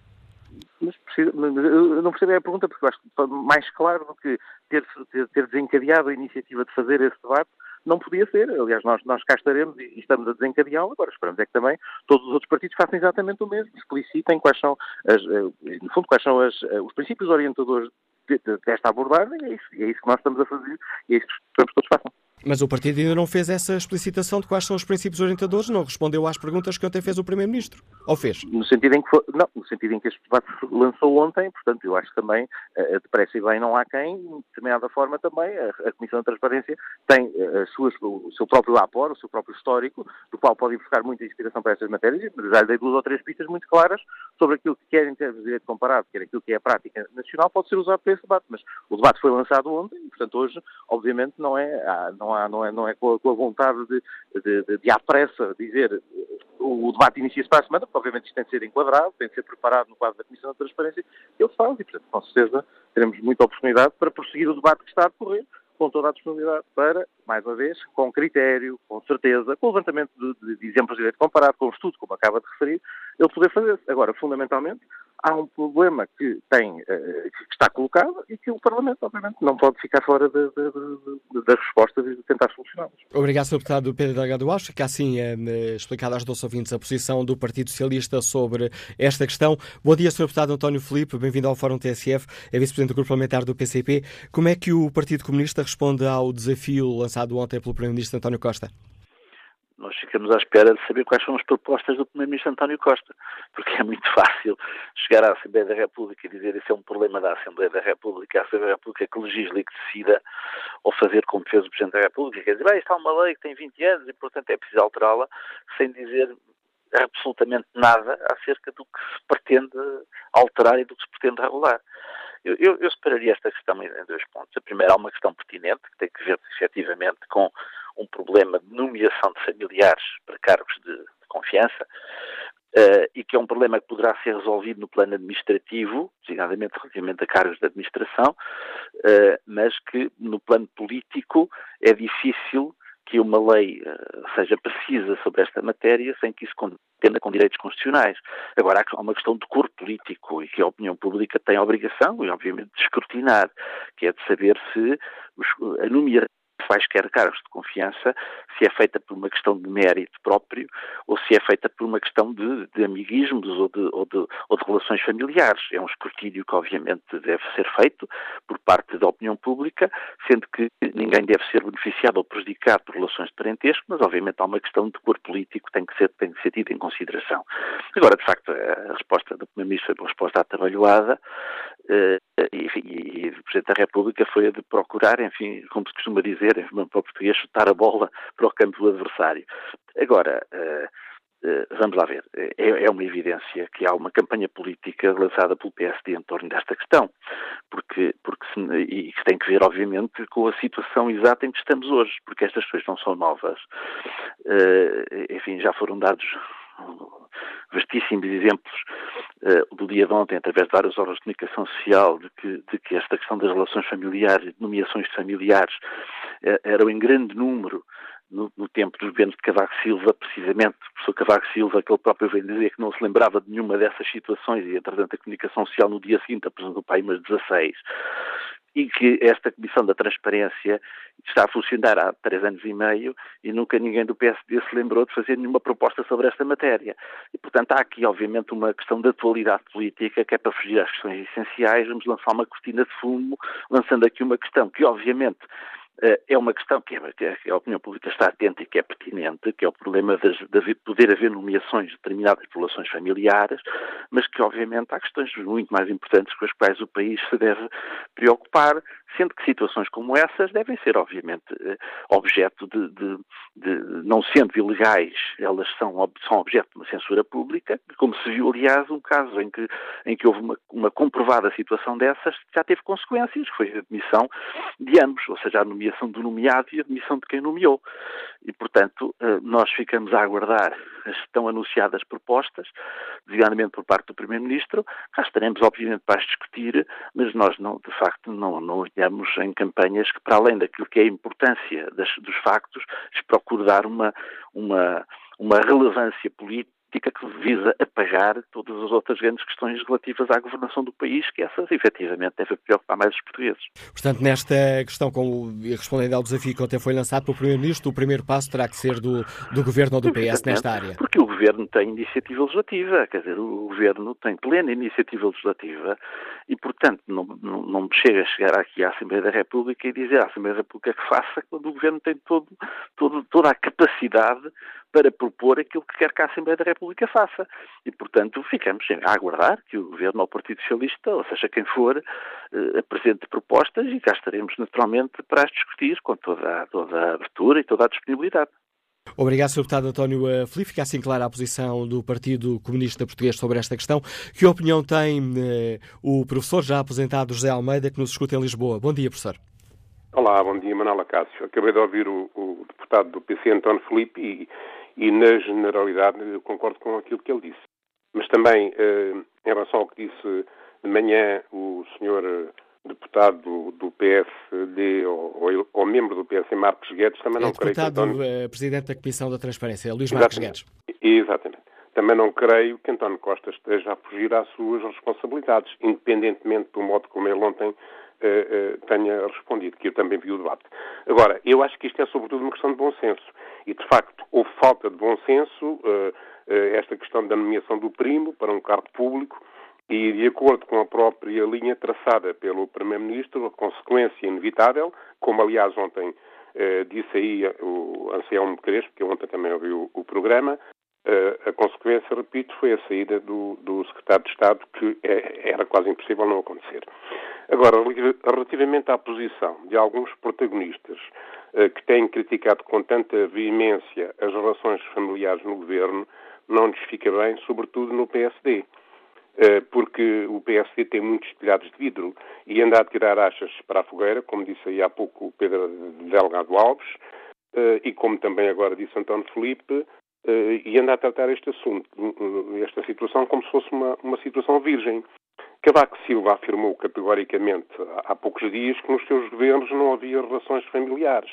Mas, eu não percebo a pergunta, porque eu acho que mais claro do que ter, ter, ter desencadeado a iniciativa de fazer esse debate, não podia ser. Aliás, nós, nós cá estaremos e estamos a desencadeá-lo. Agora esperamos é que também todos os outros partidos façam exatamente o mesmo, explicitem quais são, as, eh, no fundo, quais são as, eh, os princípios orientadores desta abordagem. É isso, é isso que nós estamos a fazer e é isso que esperamos que todos façam. Mas o partido ainda não fez essa explicitação de quais são os princípios orientadores, não respondeu às perguntas que ontem fez o Primeiro-Ministro. Ou fez? No sentido em que foi, não, no sentido em que este debate lançou ontem, portanto, eu acho que também, uh, depressa e bem, não há quem, de determinada forma também, a, a Comissão de Transparência tem uh, suas, o seu próprio apor, o seu próprio histórico, do qual pode buscar muita inspiração para estas matérias, mas já lhe dei duas ou três pistas muito claras sobre aquilo que quer em termos de direito comparado, quer aquilo que é a prática nacional, pode ser usado para esse debate, mas o debate foi lançado ontem, e, portanto, hoje, obviamente, não é, não há, não é, não é com a, vontade de, de, de, de à pressa dizer o, debate inicia-se para a semana, porque obviamente isto tem de ser enquadrado, tem de ser preparado no quadro da Comissão de Transparência, ele faz e, portanto, com certeza teremos muita oportunidade para prosseguir o debate que está a decorrer com toda a disponibilidade para, mais uma vez, com critério, com certeza, com levantamento de, de exemplos de direito comparado, com estudo, como acaba de referir, ele poder fazer. Agora, fundamentalmente, há um problema que tem, eh, que está colocado e que o Parlamento, obviamente, não pode ficar fora de, de, das respostas e de tentar solucioná-las. Obrigado, Sr. Deputado Pedro Delgado Alves. Fica assim é, explicada aos nossos ouvintes a posição do Partido Socialista sobre esta questão. Bom dia, Sr. Deputado António Filipe, bem-vindo ao Fórum TSF, é Vice-Presidente do Grupo Parlamentar do PCP. Como é que o Partido Comunista responde ao desafio lançado ontem pelo Primeiro-Ministro António Costa? nós ficamos à espera de saber quais são as propostas do Primeiro-Ministro António Costa, porque é muito fácil chegar à Assembleia da República e dizer isso é um problema da Assembleia da República, a Assembleia da República que legisla e que decida, ou fazer como fez o Presidente da República, quer dizer, ah, isto é uma lei que tem 20 anos e, portanto, é preciso alterá-la, sem dizer absolutamente nada acerca do que se pretende alterar e do que se pretende regular. Eu, eu, eu separaria esta questão em dois pontos. A primeira, há uma questão pertinente, que tem que ver efetivamente com um problema de nomeação de familiares para cargos de, de confiança, uh, e que é um problema que poderá ser resolvido no plano administrativo, designadamente relativamente a cargos de administração, uh, mas que no plano político é difícil que uma lei uh, seja precisa sobre esta matéria sem que isso tenda com direitos constitucionais. Agora, há uma questão de cor político e que a opinião pública tem a obrigação, e obviamente, de escrutinar, que é de saber se a nomeação quaisquer cargos de confiança, se é feita por uma questão de mérito próprio ou se é feita por uma questão de, de amiguismos ou de, ou, de, ou de, relações familiares. É um escrutínio que, obviamente, deve ser feito por parte da opinião pública, sendo que ninguém deve ser beneficiado ou prejudicado por relações de parentesco, mas, obviamente, há uma questão de cor político que tem que ser, tem que ser tida em consideração. Agora, de facto, a resposta do Primeiro-Ministro foi uma resposta atabalhoada, enfim, e o Presidente da República foi a de procurar, enfim, como se costuma dizer, para o português, chutar a bola para o campo do adversário. Agora, eh, eh, vamos lá ver, é, é uma evidência que há uma campanha política lançada pelo PSD em torno desta questão, porque, porque se, e que tem que ver, obviamente, com a situação exata em que estamos hoje, porque estas coisas não são novas. Enfim, já foram dados vastíssimos exemplos uh, do dia de ontem, através de vários órgãos de comunicação social, de que, de que esta questão das relações familiares, de nomeações familiares, uh, eram em grande número no, no, tempo dos governos de Cavaco Silva, precisamente, o professor Cavaco Silva, que ele próprio veio dizer que não se lembrava de nenhuma dessas situações e, entretanto, a comunicação social no dia seguinte apresentou para aí umas 16 e que esta Comissão da Transparência está a funcionar há três anos e meio e nunca ninguém do PSD se lembrou de fazer nenhuma proposta sobre esta matéria. E, portanto, há aqui, obviamente, uma questão de atualidade política que é para fugir às questões essenciais. Vamos lançar uma cortina de fumo, lançando aqui uma questão que, obviamente, é uma questão que, é, que a opinião pública está atenta e que é pertinente, que é o problema de, de poder haver nomeações de determinadas populações familiares, mas que obviamente há questões muito mais importantes com as quais o país se deve preocupar, sendo que situações como essas devem ser obviamente eh, objeto de, de, de não sendo ilegais, elas são, são objeto de uma censura pública, como se viu aliás um caso em que, em que houve uma, uma comprovada situação dessas, já teve consequências, foi a admissão de ambos, ou seja, a nomeação do nomeado e a demissão de quem nomeou. E, portanto, eh, nós ficamos a aguardar as tão anunciadas propostas, designadamente por parte do Primeiro-Ministro. Cá estaremos, obviamente, para as discutir, mas nós, não, de facto, não, não olhamos em campanhas que, para além daquilo que é a importância das, dos factos, se procure dar uma, uma, uma relevância política política que visa apagar todas as outras grandes questões relativas à governação do país, que essas efetivamente devem preocupar mais os portugueses. Portanto, nesta questão, como respondendo ao desafio que ontem foi lançado pelo Primeiro-Ministro, o primeiro passo terá que ser do, do Governo ou do PS nesta área. Porque o Governo tem iniciativa legislativa, quer dizer, o Governo tem plena iniciativa legislativa e, portanto, não, não, não me chega a chegar aqui à Assembleia da República e dizer à Assembleia da República que faça quando o Governo tem todo, todo, toda a capacidade para propor aquilo que quer que a Assembleia da República faça. E, portanto, ficamos a aguardar que o Governo ou o Partido Socialista, ou seja, quem for, eh, apresente propostas e cá estaremos naturalmente para as discutir com toda, toda a abertura e toda a disponibilidade. Obrigado, Sr. Deputado António eh, Filipe. Fica assim clara a posição do Partido Comunista Português sobre esta questão. Que opinião tem eh, o professor, já aposentado José Almeida, que nos escuta em Lisboa? Bom dia, professor. Olá, bom dia, Manuela Cássio. Acabei de ouvir o, o deputado do PC, António Filipe, e e na generalidade eu concordo com aquilo que ele disse. Mas também, eh, em relação ao que disse de manhã o senhor eh, deputado do PSD ou, ou, membro do PSD, Marcos Guedes, também é não creio que António... do uh, Presidente da Comissão da Transparência, Luís Marcos Guedes. Exatamente. Também não creio que António Costa esteja a fugir às suas responsabilidades, independentemente do modo como ele ontem tenha respondido, que eu também vi o debate. Agora, eu acho que isto é sobretudo uma questão de bom senso. E, de facto, houve falta de bom senso esta questão da nomeação do primo para um cargo público e, de acordo com a própria linha traçada pelo Primeiro-Ministro, a consequência inevitável, como aliás ontem disse aí o Anselmo Crespo, que ontem também ouviu o programa, a consequência, repito, foi a saída do, do secretário de Estado, que é, era quase impossível não acontecer. Agora, relativamente à posição de alguns protagonistas uh, que têm criticado com tanta veemência as relações familiares no governo, não lhes fica bem, sobretudo no PSD. Uh, porque o PSD tem muitos telhados de vidro e anda a tirar achas para a fogueira, como disse aí há pouco o Pedro Delgado Alves, uh, e como também agora disse António Felipe, e anda a tratar este assunto, esta situação, como se fosse uma, uma situação virgem. Cavaco Silva afirmou categoricamente há poucos dias que nos seus governos não havia relações familiares.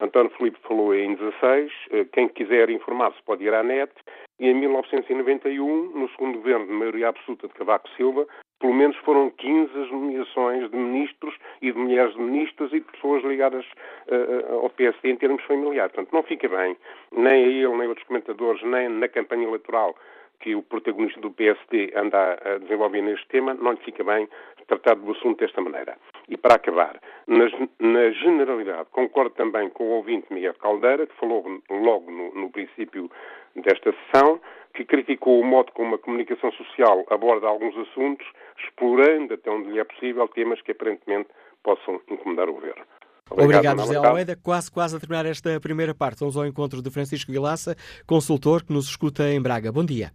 António Filipe falou em 16. Eh, quem quiser informar-se pode ir à net. E em 1991, no segundo governo de maioria absoluta de Cavaco Silva, pelo menos foram 15 as nomeações de ministros e de mulheres de ministros e de pessoas ligadas uh, ao PSD em termos familiares. Portanto, não fica bem, nem a ele, nem a outros comentadores, nem na campanha eleitoral que o protagonista do PSD anda a desenvolver neste tema, não lhe fica bem tratar do assunto desta maneira. E para acabar, na, na generalidade, concordo também com o ouvinte Miguel Caldeira, que falou logo no, no princípio desta sessão, que criticou o modo como a comunicação social aborda alguns assuntos, explorando até onde lhe é possível temas que aparentemente possam incomodar o governo. Obrigado, Obrigado José Almeida. Quase, quase a terminar esta primeira parte. Vamos ao encontro de Francisco Vilaça, consultor que nos escuta em Braga. Bom dia.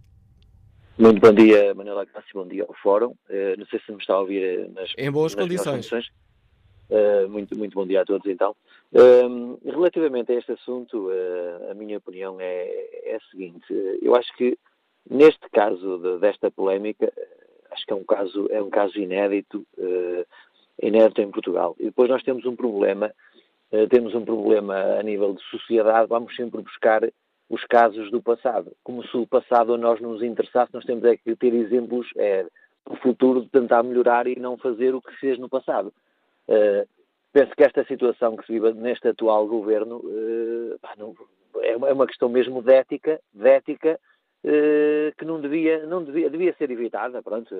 Muito bom dia, Manuela Cássio, bom dia ao Fórum. Uh, não sei se me está a ouvir eh, nas, em boas nas condições. condições. Uh, muito, muito bom dia a todos, então. Uh, relativamente a este assunto, a minha opinião é, é a seguinte: eu acho que neste caso de, desta polémica, acho que é um caso, é um caso inédito, inédito em Portugal. E depois nós temos um problema, temos um problema a nível de sociedade, vamos sempre buscar os casos do passado. Como se o passado a nós nos interessasse, nós temos é que ter exemplos é, o futuro de tentar melhorar e não fazer o que se fez no passado. Uh, penso que esta situação que se vive neste atual governo uh, não, é, uma, é uma questão mesmo de ética, de ética uh, que não devia, não devia, devia ser evitada. Pronto,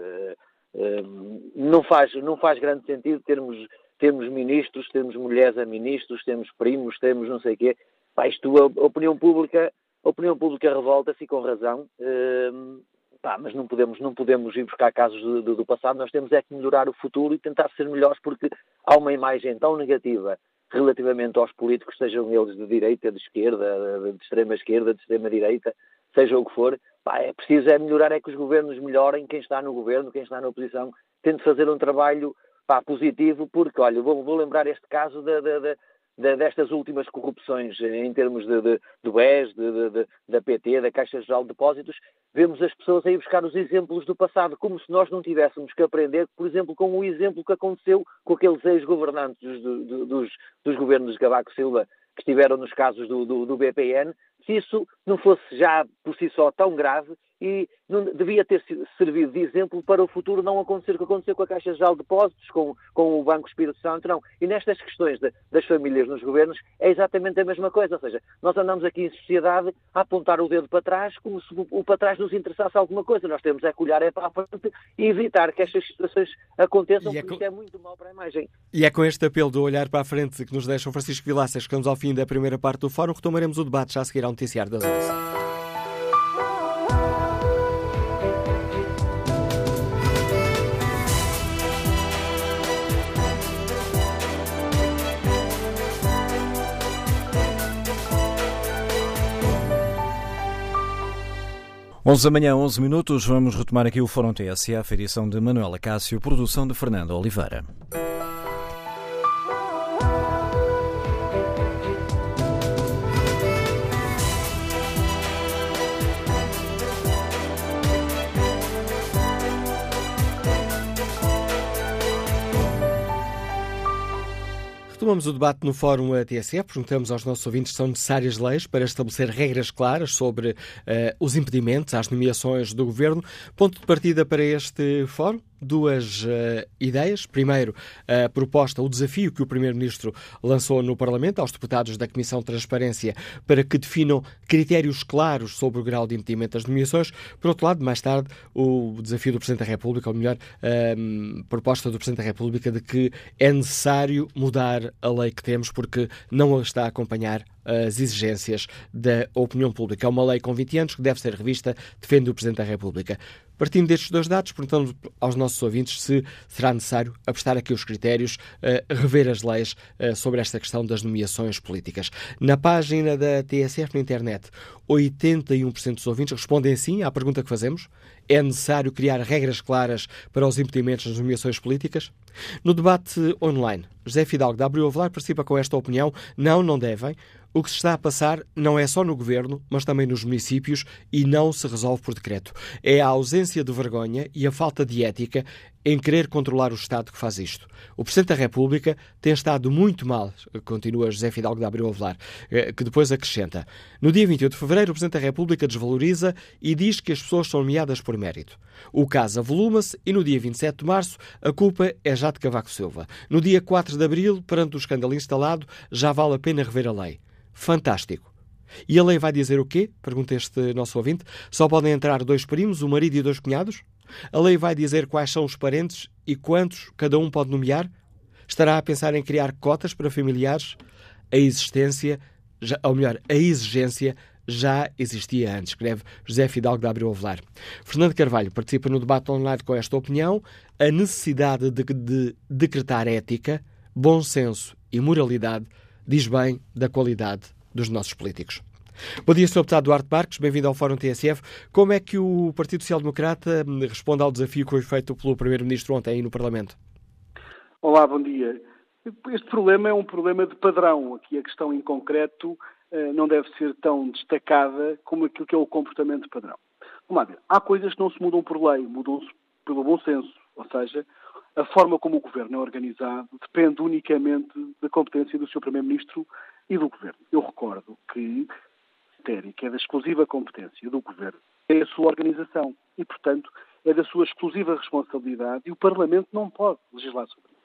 não, faz, não faz grande sentido termos, termos ministros, termos mulheres a ministros, temos primos, temos não sei o quê Pá, isto, a opinião pública, a opinião pública revolta-se com razão, uh, pá, mas não podemos, não podemos ir buscar casos do, do, do, passado, nós temos é que melhorar o futuro e tentar ser melhores, porque há uma imagem tão negativa relativamente aos políticos, sejam eles de direita, de esquerda, de extrema esquerda, de extrema direita, seja o que for, pá, é preciso é melhorar, é que os governos melhorem, quem está no governo, quem está na oposição, tente fazer um trabalho pá, positivo, porque, olha, vou, vou lembrar este caso da, da, da destas últimas corrupções em termos de, de, do BES, de, de, da PT, da Caixa Geral de Depósitos, vemos as pessoas aí buscar os exemplos do passado, como se nós não tivéssemos que aprender, por exemplo, com o exemplo que aconteceu com aqueles ex-governantes dos, dos, dos, governos de Cavaco Silva que estiveram nos casos do, do, do BPN, se isso não fosse já por si só tão grave e não, devia ter servido de exemplo para o futuro não acontecer o que aconteceu com a Caixa Geral de Depósitos, com, com o Banco Espírito Santo, não. E nestas questões de, das famílias nos governos é exatamente a mesma coisa, ou seja, nós andamos aqui em sociedade a apontar o dedo para trás como se o, o para trás nos interessasse alguma coisa. Nós temos é que olhar é para a frente e evitar que estas situações aconteçam, é porque com... é muito mal para a imagem. E é com este apelo do olhar para a frente que nos deixa o Francisco Vilaças, que estamos ao fim da primeira parte do fórum, retomaremos o debate já a seguir ao noticiário das 11. 11 da manhã, 11 minutos. Vamos retomar aqui o Fórum TSF, edição de Manuela Cássio, produção de Fernando Oliveira. Retomamos o debate no Fórum TSF. Perguntamos aos nossos ouvintes se são necessárias leis para estabelecer regras claras sobre uh, os impedimentos às nomeações do governo. Ponto de partida para este fórum: duas uh, ideias. Primeiro, a proposta, o desafio que o Primeiro-Ministro lançou no Parlamento aos deputados da Comissão de Transparência para que definam critérios claros sobre o grau de impedimento das nomeações. Por outro lado, mais tarde, o desafio do Presidente da República, ou melhor, a proposta do Presidente da República de que é necessário mudar a lei que temos porque não a está a acompanhar as exigências da opinião pública. É uma lei com 20 anos que deve ser revista, defende o Presidente da República. Partindo destes dois dados, perguntamos aos nossos ouvintes se será necessário apostar aqui os critérios, uh, rever as leis uh, sobre esta questão das nomeações políticas. Na página da TSF na internet, 81% dos ouvintes respondem sim à pergunta que fazemos. É necessário criar regras claras para os impedimentos das nomeações políticas? No debate online, José Fidalgo da Abril Avelar participa com esta opinião. Não, não devem. O que se está a passar não é só no governo, mas também nos municípios e não se resolve por decreto. É a ausência de vergonha e a falta de ética em querer controlar o Estado que faz isto. O Presidente da República tem estado muito mal, continua José Fidalgo da Abril Avelar, eh, que depois acrescenta. No dia 28 de fevereiro, o Presidente da República desvaloriza e diz que as pessoas são nomeadas por mérito. O caso avoluma-se e no dia 27 de março a culpa é já de Cavaco Silva. No dia 4 de abril, perante o escândalo instalado, já vale a pena rever a lei fantástico. E a lei vai dizer o quê? Pergunta este nosso ouvinte. Só podem entrar dois primos, o marido e dois cunhados? A lei vai dizer quais são os parentes e quantos cada um pode nomear? Estará a pensar em criar cotas para familiares? A existência, já, ou melhor, a exigência já existia antes, escreve José Fidalgo da Abreu Avelar. Fernando Carvalho participa no debate online com esta opinião. A necessidade de, de decretar ética, bom senso e moralidade diz bem da qualidade dos nossos políticos. Bom dia, Sr. Deputado Duarte Marques, bem-vindo ao Fórum TSF. Como é que o Partido Social Democrata responde ao desafio que foi feito pelo Primeiro-Ministro ontem aí no Parlamento? Olá, bom dia. Este problema é um problema de padrão. Aqui a questão em concreto eh, não deve ser tão destacada como aquilo que é o comportamento padrão. Vamos lá ver. Há coisas que não se mudam por lei, mudam-se pelo bom senso. Ou seja, a forma como o governo é organizado depende unicamente da competência do seu Primeiro-Ministro e do governo. Eu recordo que que é da exclusiva competência do governo é a sua organização e, portanto, é da sua exclusiva responsabilidade e o Parlamento não pode legislar sobre isso.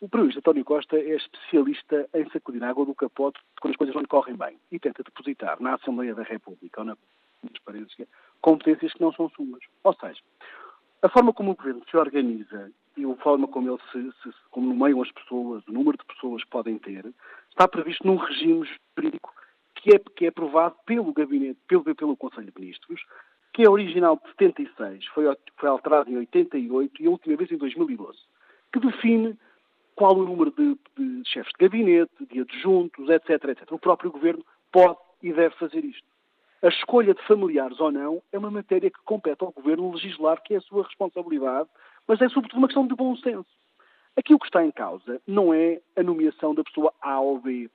O Primeiro-Ministro António Costa é especialista em sacudir a água do capote quando as coisas não correm bem e tenta depositar na Assembleia da República ou na transparência competências que não são suas. Ou seja, a forma como o governo se organiza e a forma como ele se, se como nomeiam as pessoas, o número de pessoas que podem ter, está previsto num regime jurídico que é, que é aprovado pelo Gabinete, pelo, pelo Conselho de Ministros, que é original de 76, foi, foi alterado em 88 e a última vez em 2012, que define qual o número de, de chefes de gabinete, de adjuntos, etc, etc. O próprio Governo pode e deve fazer isto. A escolha de familiares ou não é uma matéria que compete ao Governo legislar, que é a sua responsabilidade, mas é sobretudo uma questão de bom senso. Aqui o que está em causa não é a nomeação da pessoa A ou B.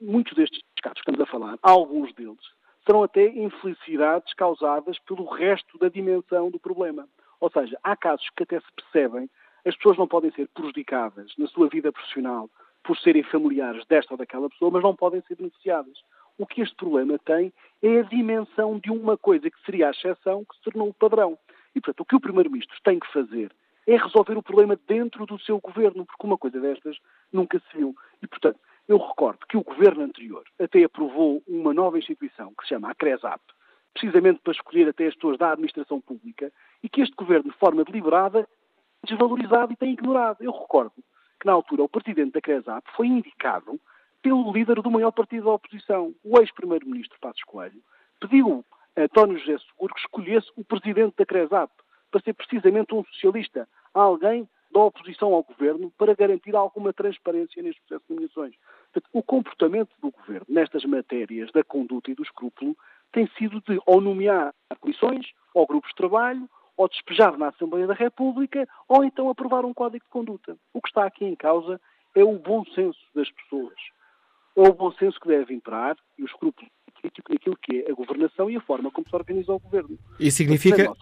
Muitos destes casos que estamos a falar, alguns deles, serão até infelicidades causadas pelo resto da dimensão do problema. Ou seja, há casos que até se percebem, as pessoas não podem ser prejudicadas na sua vida profissional por serem familiares desta ou daquela pessoa, mas não podem ser beneficiadas. O que este problema tem é a dimensão de uma coisa que seria a exceção que se tornou o padrão. E, portanto, o que o Primeiro-Ministro tem que fazer é resolver o problema dentro do seu governo, porque uma coisa destas nunca se viu. E, portanto, eu recordo que o governo anterior até aprovou uma nova instituição que se chama a CRESAP, precisamente para escolher até as pessoas da administração pública, e que este governo, de forma deliberada, desvalorizado e tem ignorado. Eu recordo que, na altura, o presidente da CRESAP foi indicado pelo líder do maior partido da oposição, o ex-primeiro-ministro Passos Coelho, pediu a António José Seguro que escolhesse o presidente da CRESAP para ser precisamente um socialista, alguém da oposição ao governo, para garantir alguma transparência neste processo de nomeações. O comportamento do governo nestas matérias da conduta e do escrúpulo tem sido de ou nomear comissões, ou grupos de trabalho, ou despejar na Assembleia da República, ou então aprovar um código de conduta. O que está aqui em causa é o bom senso das pessoas é o bom senso que deve imperar e o escrúpulo político naquilo que é a governação e a forma como se organiza o governo. E significa.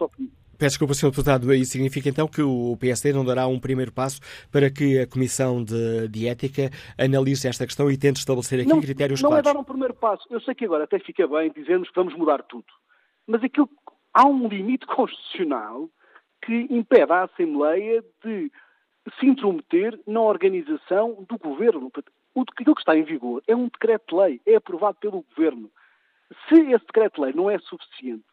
Peço desculpa, Sr. Deputado, isso significa então que o PSD não dará um primeiro passo para que a Comissão de, de Ética analise esta questão e tente estabelecer aqui não, critérios não claros? Não é dar um primeiro passo. Eu sei que agora até fica bem dizermos que vamos mudar tudo. Mas aquilo, há um limite constitucional que impede a Assembleia de se intrometer na organização do governo. O, aquilo que está em vigor é um decreto-lei, é aprovado pelo Governo. Se esse decreto-lei não é suficiente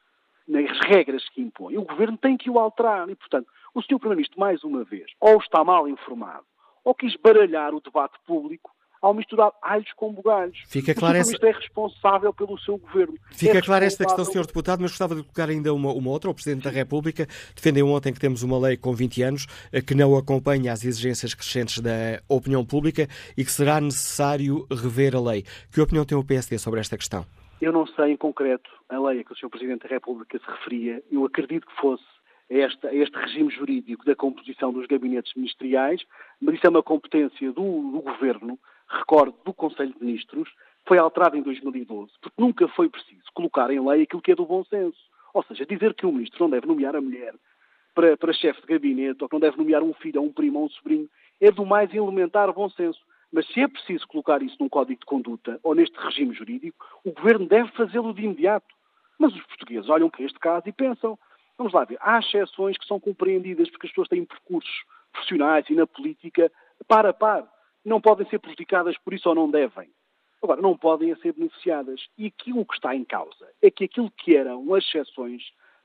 nas regras que impõe, o Governo tem que o alterar. E, portanto, o Sr. Primeiro-Ministro, mais uma vez, ou está mal informado, ou quis baralhar o debate público ao misturar alhos com bugalhos. Fica claro o essa... é responsável pelo seu governo. Fica é clara esta questão, Sr. Deputado, mas gostava de colocar ainda uma, uma outra. O Presidente da República defendeu ontem que temos uma lei com 20 anos eh, que não acompanha as exigências crescentes da opinião pública e que será necessário rever a lei. Que opinião tem o PSD sobre esta questão? Eu não sei em concreto a lei a que o Sr. Presidente da República se referia. Eu acredito que fosse a este regime jurídico da composição dos gabinetes ministeriais, mas isso é uma competência do, do Governo, recordo, do Conselho de Ministros, foi alterado em 2012, porque nunca foi preciso colocar em lei aquilo que é do bom senso. Ou seja, dizer que o ministro não deve nomear a mulher para, para chefe de gabinete ou que não deve nomear um filho, ou um primo ou um sobrinho, é do mais elementar bom senso. Mas se é preciso colocar isso num código de conduta ou neste regime jurídico, o governo deve fazê-lo de imediato. Mas os portugueses olham para este caso e pensam: vamos lá ver, há exceções que são compreendidas porque as pessoas têm percursos profissionais e na política par a par. Não podem ser prejudicadas por isso ou não devem. Agora, não podem ser beneficiadas. E aquilo que está em causa é que aquilo que eram as exceções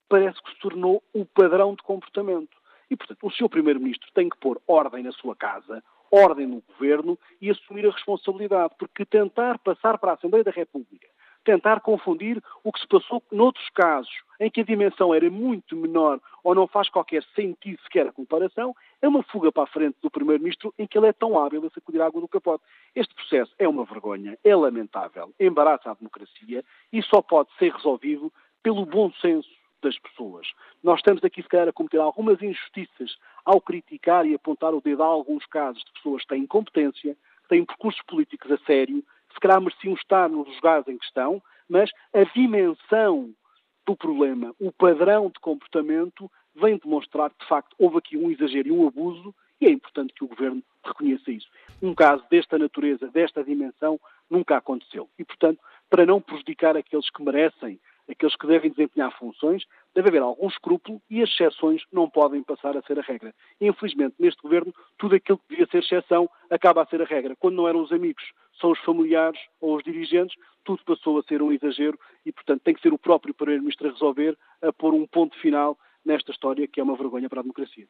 parece que se tornou o padrão de comportamento. E, portanto, o Sr. Primeiro-Ministro tem que pôr ordem na sua casa, ordem no governo e assumir a responsabilidade, porque tentar passar para a Assembleia da República tentar confundir o que se passou noutros casos em que a dimensão era muito menor ou não faz qualquer sentido sequer a comparação, é uma fuga para a frente do Primeiro-Ministro em que ele é tão hábil a sacudir a água do capote. Este processo é uma vergonha, é lamentável, embaraça a democracia e só pode ser resolvido pelo bom senso das pessoas. Nós estamos aqui, se calhar, a cometer algumas injustiças ao criticar e apontar o dedo a alguns casos de pessoas que têm incompetência, que têm percursos políticos a sério, se calhar mereciam estar nos lugares em questão, mas a dimensão do problema, o padrão de comportamento, vem demonstrar que, de facto, houve aqui um exagero e um abuso, e é importante que o Governo reconheça isso. Um caso desta natureza, desta dimensão, nunca aconteceu. E, portanto, para não prejudicar aqueles que merecem aqueles que devem desempenhar funções, deve haver algum escrúpulo e as exceções não podem passar a ser a regra. E, infelizmente, neste governo, tudo aquilo que devia ser exceção acaba a ser a regra. Quando não eram os amigos, são os familiares ou os dirigentes, tudo passou a ser um exagero e, portanto, tem que ser o próprio Primeiro-Ministro a resolver, a pôr um ponto final nesta história que é uma vergonha para a democracia.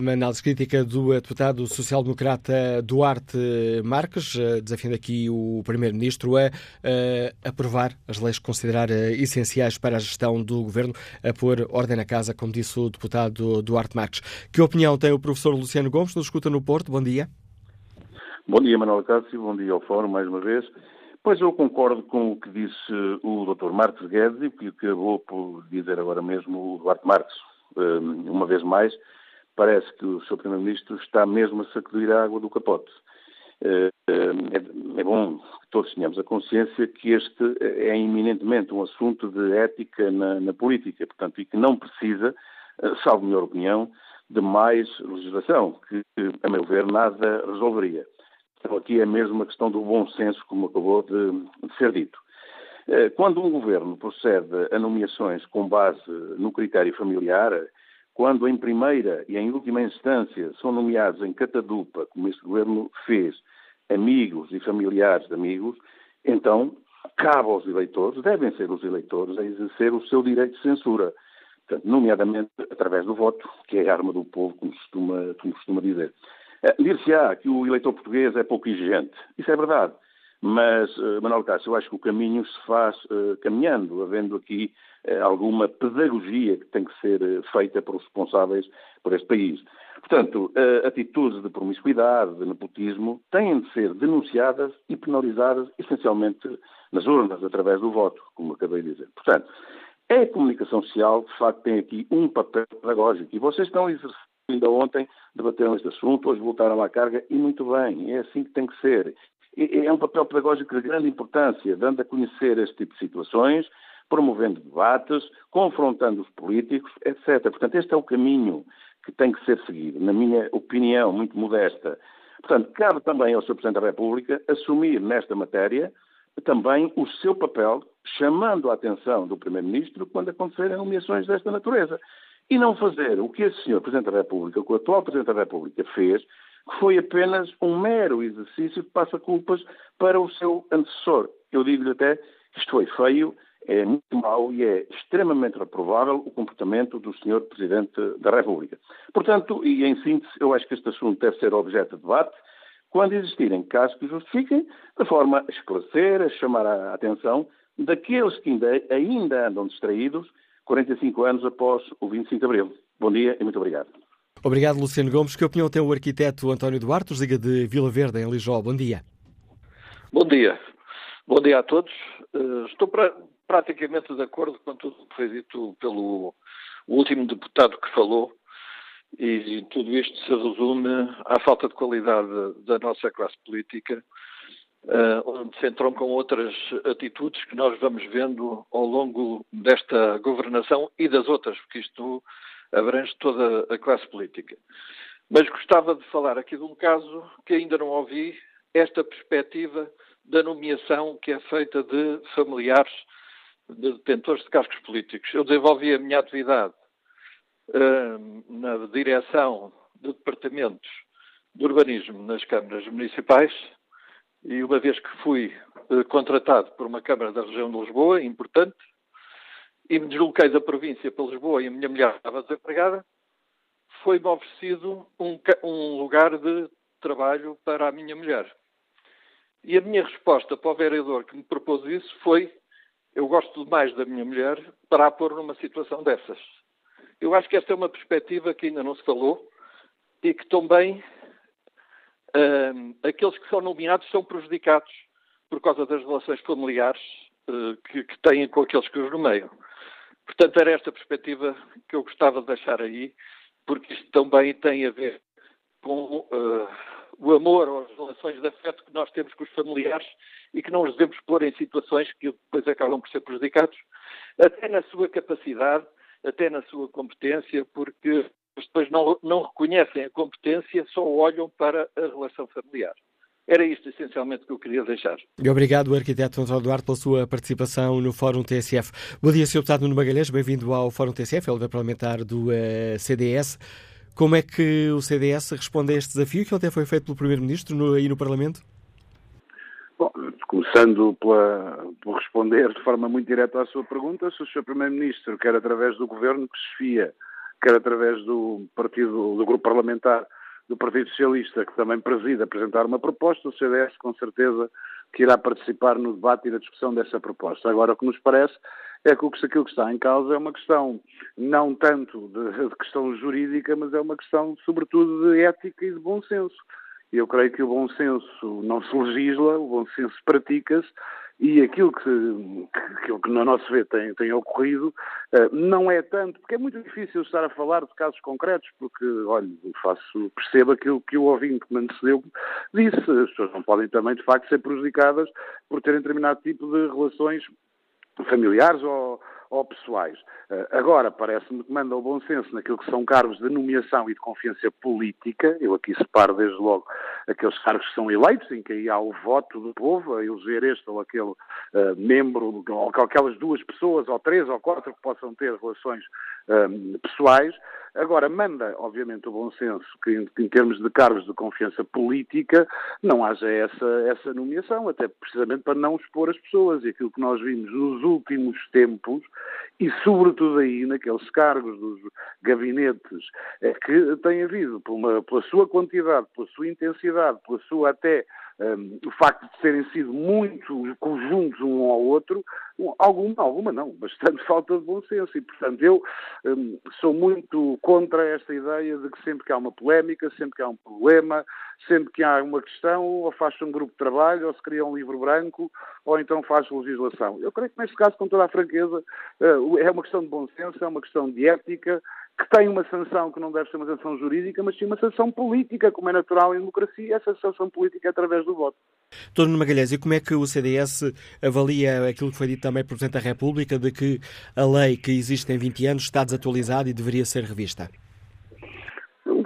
Uma análise crítica do deputado social-democrata Duarte Marques, eh, desafiando aqui o Primeiro-Ministro a, a, aprovar as leis que considerar eh, essenciais para a gestão do Governo, a pôr ordem na casa, como disse o deputado Duarte Marques. Que opinião tem o professor Luciano Gomes, nos escuta no Porto? Bom dia. Bom dia, Manuel Cássio, bom dia ao Fórum, mais uma vez. Pois eu concordo com o que disse o Dr. Marcos Guedes e o que acabou por dizer agora mesmo o Duarte Marques. Uma vez mais, parece que o Sr. Primeiro-Ministro está mesmo a sacudir a água do capote. É, é bom que todos tenhamos a consciência que este é eminentemente um assunto de ética na, na política, portanto, e que não precisa, salvo minha opinião, de mais legislação, que, a meu ver, nada resolveria. Então, aqui é mesmo uma questão do bom senso, como acabou de, de ser dito. Eh, quando um governo procede a nomeações com base no critério familiar, quando em primeira e em última instância são nomeados em catadupa, como este governo fez, amigos e familiares de amigos, então cabe aos eleitores, devem ser os eleitores, a exercer o seu direito de censura, nomeadamente através do voto, que é a arma do povo, como costuma, como costuma dizer. Eh, dir-se-á que o eleitor português é pouco exigente. Isso é verdade. Mas, uh, Manuel Cássio, eu acho que o caminho se faz uh, caminhando, havendo aqui uh, alguma pedagogia que tem que ser feita por responsáveis por este país. Portanto, atitudes de promiscuidade, de nepotismo, têm de ser denunciadas e penalizadas, essencialmente nas urnas, através do voto, como acabei de dizer. Portanto, é a comunicação social, de facto, tem aqui um papel pedagógico e vocês estão a exercer ainda ontem debateram este assunto, hoje voltaram à carga e muito bem, é assim que tem que ser. É um papel pedagógico de grande importância, dando a conhecer este tipo de situações, promovendo debates, confrontando os políticos, etc. Portanto, este é o caminho que tem que ser seguido, na minha opinião muito modesta. Portanto, cabe também ao Sr. Presidente da República assumir nesta matéria também o seu papel, chamando a atenção do Primeiro-Ministro quando acontecerem nomeações desta natureza e não fazer o que esse senhor Presidente da República, o atual Presidente da República fez, que foi apenas um mero exercício de passa-culpas para o seu antecessor. Eu digo-lhe até que isto foi feio, é muito mau e é extremamente reprovável o comportamento do Sr. Presidente da República. Portanto, e em síntese, eu acho que este assunto deve ser objeto de debate quando existirem casos que justifiquem, de forma a esclarecer, a chamar a atenção daqueles que ainda, ainda andam distraídos 45 anos após o 25 de Abril. Bom dia e muito obrigado. Obrigado, Luciano Gomes. Que opinião tem o arquiteto António Duarte, Liga de Vila Verde, em Lijó? Bom dia. Bom dia. Bom dia a todos. Uh, estou pra, praticamente de acordo com tudo o que foi dito pelo último deputado que falou, e tudo isto se resume à falta de qualidade da nossa classe política, uh, onde se com outras atitudes que nós vamos vendo ao longo desta governação e das outras, porque isto abrange toda a classe política. Mas gostava de falar aqui de um caso que ainda não ouvi, esta perspectiva da nomeação que é feita de familiares de detentores de cargos políticos. Eu desenvolvi a minha atividade uh, na direção de departamentos de urbanismo nas câmaras municipais e uma vez que fui uh, contratado por uma Câmara da região de Lisboa, importante, e me desloquei da província para Lisboa e a minha mulher estava desempregada, foi-me oferecido um, um lugar de trabalho para a minha mulher. E a minha resposta para o vereador que me propôs isso foi: eu gosto demais da minha mulher para a pôr numa situação dessas. Eu acho que esta é uma perspectiva que ainda não se falou e que também uh, aqueles que são nomeados são prejudicados por causa das relações familiares uh, que, que, têm com aqueles que os nomeiam. Portanto, era esta perspectiva que eu gostava de deixar aí, porque isto também tem a ver com uh, o amor ou as relações de afeto que nós temos com os familiares e que não os devemos pôr em situações que depois acabam por ser prejudicados, até na sua capacidade, até na sua competência, porque depois não, não reconhecem a competência, só olham para a relação familiar. Era isto essencialmente que eu queria deixar. E obrigado, arquiteto António Duarte, pela sua participação no Fórum TSF. Bom dia, Sr. Deputado Nuno Magalhães, bem-vindo ao Fórum TSF, é o parlamentar do uh, eh, CDS. Como é que o CDS responde a este desafio que ontem foi feito pelo Primeiro-Ministro aí no Parlamento? Bom, começando pela, por responder de forma muito direta à sua pergunta, se o Sr. Primeiro-Ministro, quer através do Governo que se fia, quer através do partido, do grupo parlamentar do Partido Socialista, que também preside, apresentar uma proposta, o CDS com certeza que irá participar no debate e na discussão dessa proposta. Agora, o que nos parece é que aquilo que está em causa é uma questão não tanto de, de questão jurídica, mas é uma questão, sobretudo, de ética e de bom senso. E eu creio que o bom senso não se legisla, o bom senso pratica-se e aquilo que, aquilo que no nosso ver tem, tem ocorrido eh, não é tanto, porque é muito difícil estar a falar de casos concretos, porque, olha, faço, percebo aquilo que o ouvinte que me antecedeu disse, as pessoas não podem também, de facto, ser prejudicadas por terem determinado tipo de relações familiares ou, ou pessoais. Eh, agora, parece-me que manda o bom senso naquilo que são cargos de nomeação e de confiança política. Eu aqui separo desde logo aqueles cargos que são eleitos, em que aí há o voto do povo, a eleger este ou aquele uh, membro, ou aquelas duas pessoas, ou três ou quatro, que possam ter relações um, pessoais. Agora, manda, obviamente, o bom senso que, em, em, termos de cargos de confiança política, não haja essa, essa nomeação, até precisamente para não expor as pessoas. E aquilo que nós vimos nos últimos tempos, e sobretudo aí naqueles cargos dos gabinetes, é que tem havido, por uma, pela sua quantidade, pela sua intensidade, pela sua até o facto de terem sido muito conjuntos um ao outro, alguma, alguma não, bastante falta de bom senso. E, portanto, eu um, sou muito contra esta ideia de que sempre que há uma polémica, sempre que há um problema, sempre que há uma questão, ou faz-se um grupo de trabalho, ou se cria um livro branco, ou então faz legislação. Eu creio que neste caso, com toda a franqueza, uh, é uma questão de bom senso, é uma questão de ética, que tem uma sanção que não deve ser uma sanção jurídica, mas sim uma sanção política, como é natural em democracia, essa sanção política é através do voto. Doutor Magalhães, e como é que o CDS avalia aquilo que foi dito também pelo Presidente da República, de que a lei que existe tem 20 anos está desatualizada e deveria ser revista?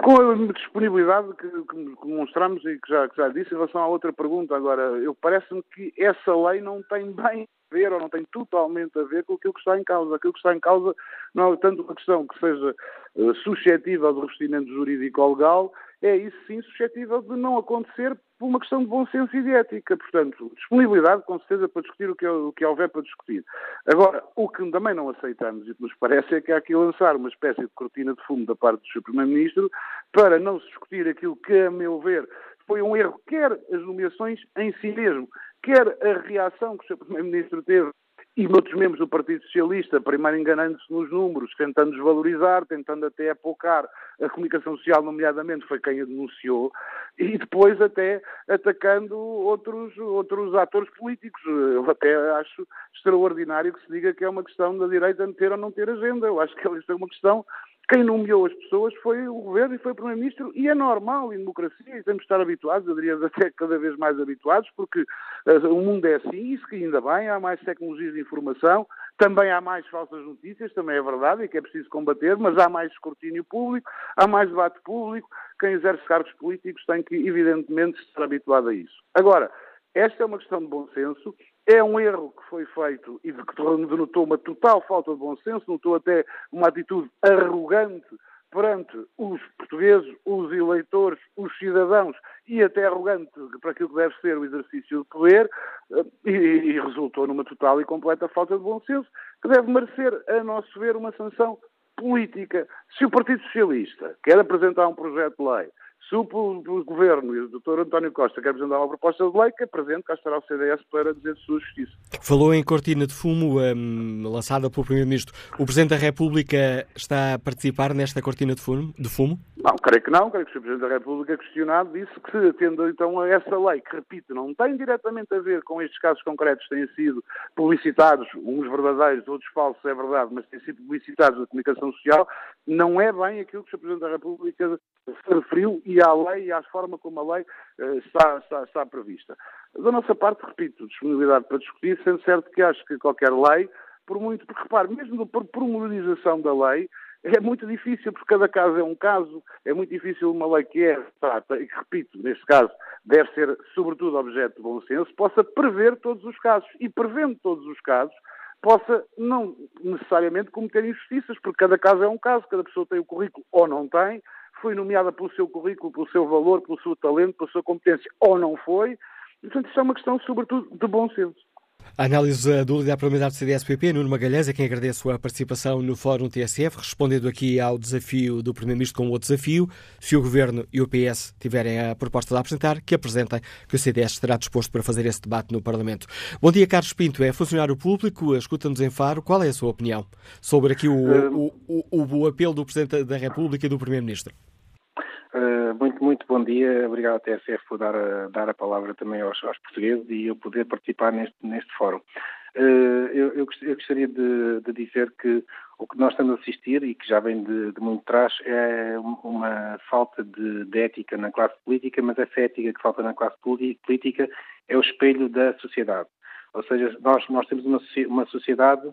Com a disponibilidade que, que mostramos e que já, que já disse em relação à outra pergunta, agora, eu parece-me que essa lei não tem bem ver ou não tem totalmente a ver com aquilo que está em causa. Aquilo que está em causa não é tanto uma questão que seja uh, suscetível de revestimento jurídico ou legal, é isso sim suscetível de não acontecer por uma questão de bom senso e de ética. Portanto, disponibilidade, com certeza, para discutir o que, o que houver para discutir. Agora, o que também não aceitamos e que nos parece é que há aqui lançar uma espécie de cortina de fumo da parte do Sr. Primeiro-Ministro para não se discutir aquilo que, a meu ver, foi um erro, quer as nomeações em si mesmo, quer a reação que o Sr. Primeiro-Ministro teve e outros membros do Partido Socialista, primeiro enganando-se nos números, tentando desvalorizar, tentando até apocar a comunicação social, nomeadamente, foi quem a denunciou, e depois até atacando outros, outros atores políticos. Eu até acho extraordinário que se diga que é uma questão da direita ter ou não ter agenda. Eu acho que é uma questão quem nomeou as pessoas foi o governo e foi o primeiro-ministro, e é normal em democracia, e temos de estar habituados, eu diria até cada vez mais habituados, porque uh, o mundo é assim, isso que ainda bem, há mais tecnologias de informação, também há mais falsas notícias, também é verdade, e que é preciso combater, mas há mais escrutínio público, há mais debate público, quem exerce cargos políticos tem que, evidentemente, estar habituado a isso. Agora, esta é uma questão de bom senso é um erro que foi feito e que denotou uma total falta de bom senso, notou até uma atitude arrogante perante os portugueses, os eleitores, os cidadãos e até arrogante para aquilo que deve ser o exercício de poder eh, e, e resultou numa total e completa falta de bom senso que deve merecer, a nosso ver, uma sanção política. Se o Partido Socialista quer apresentar um projeto de lei se o, o Governo e o Dr. António Costa quer apresentar uma proposta de lei, que apresente, cá estará o CDS para dizer sua justiça. Falou em cortina de fumo um, lançada pelo Primeiro-Ministro. O Presidente da República está a participar nesta cortina de fumo? De fumo? Não, creio que não. Creio que o Presidente da República, questionado, disse que, tendo então a essa lei, que, repito, não tem diretamente a ver com estes casos concretos que têm sido publicitados, uns verdadeiros, outros falsos, é verdade, mas têm sido publicitados na comunicação social, não é bem aquilo que o Presidente da República se referiu e à lei e à forma como a lei uh, está, está, está prevista. Da nossa parte, repito, disponibilidade para discutir, sendo certo que acho que qualquer lei, por muito, porque repare, mesmo por promulgação da lei, é muito difícil, porque cada caso é um caso, é muito difícil uma lei que é, trata, e que, repito, neste caso, deve ser, sobretudo, objeto de bom senso, possa prever todos os casos. E prevendo todos os casos, possa não necessariamente cometer injustiças, porque cada caso é um caso, cada pessoa tem o currículo ou não tem, foi nomeada pelo seu currículo, pelo seu valor, pelo seu talento, pela sua competência, ou não foi. Portanto, isto é uma questão, sobretudo, de bom senso. A análise do líder parlamentar do CDS-PP, Nuno Magalhães, a quem agradeço a participação no Fórum TSF, respondendo aqui ao desafio do Primeiro-Ministro com o desafio, se o Governo e o PS tiverem a proposta de apresentar, que apresentem, que o CDS estará disposto para fazer esse debate no Parlamento. Bom dia, Carlos Pinto, é funcionário público, escuta-nos em Faro, qual é a sua opinião sobre aqui o, o, o, o apelo do Presidente da República e do Primeiro-Ministro? Uh, muito, muito bom dia. Obrigado à TSF por dar a, dar a palavra também aos, aos portugueses e eu poder participar neste, neste fórum. Uh, eu, eu, gostaria de, de, dizer que o que nós estamos a assistir e que já vem de, de muito trás é uma falta de, de, ética na classe política, mas essa ética que falta na classe política é o espelho da sociedade. Ou seja, nós, nós temos uma, uma sociedade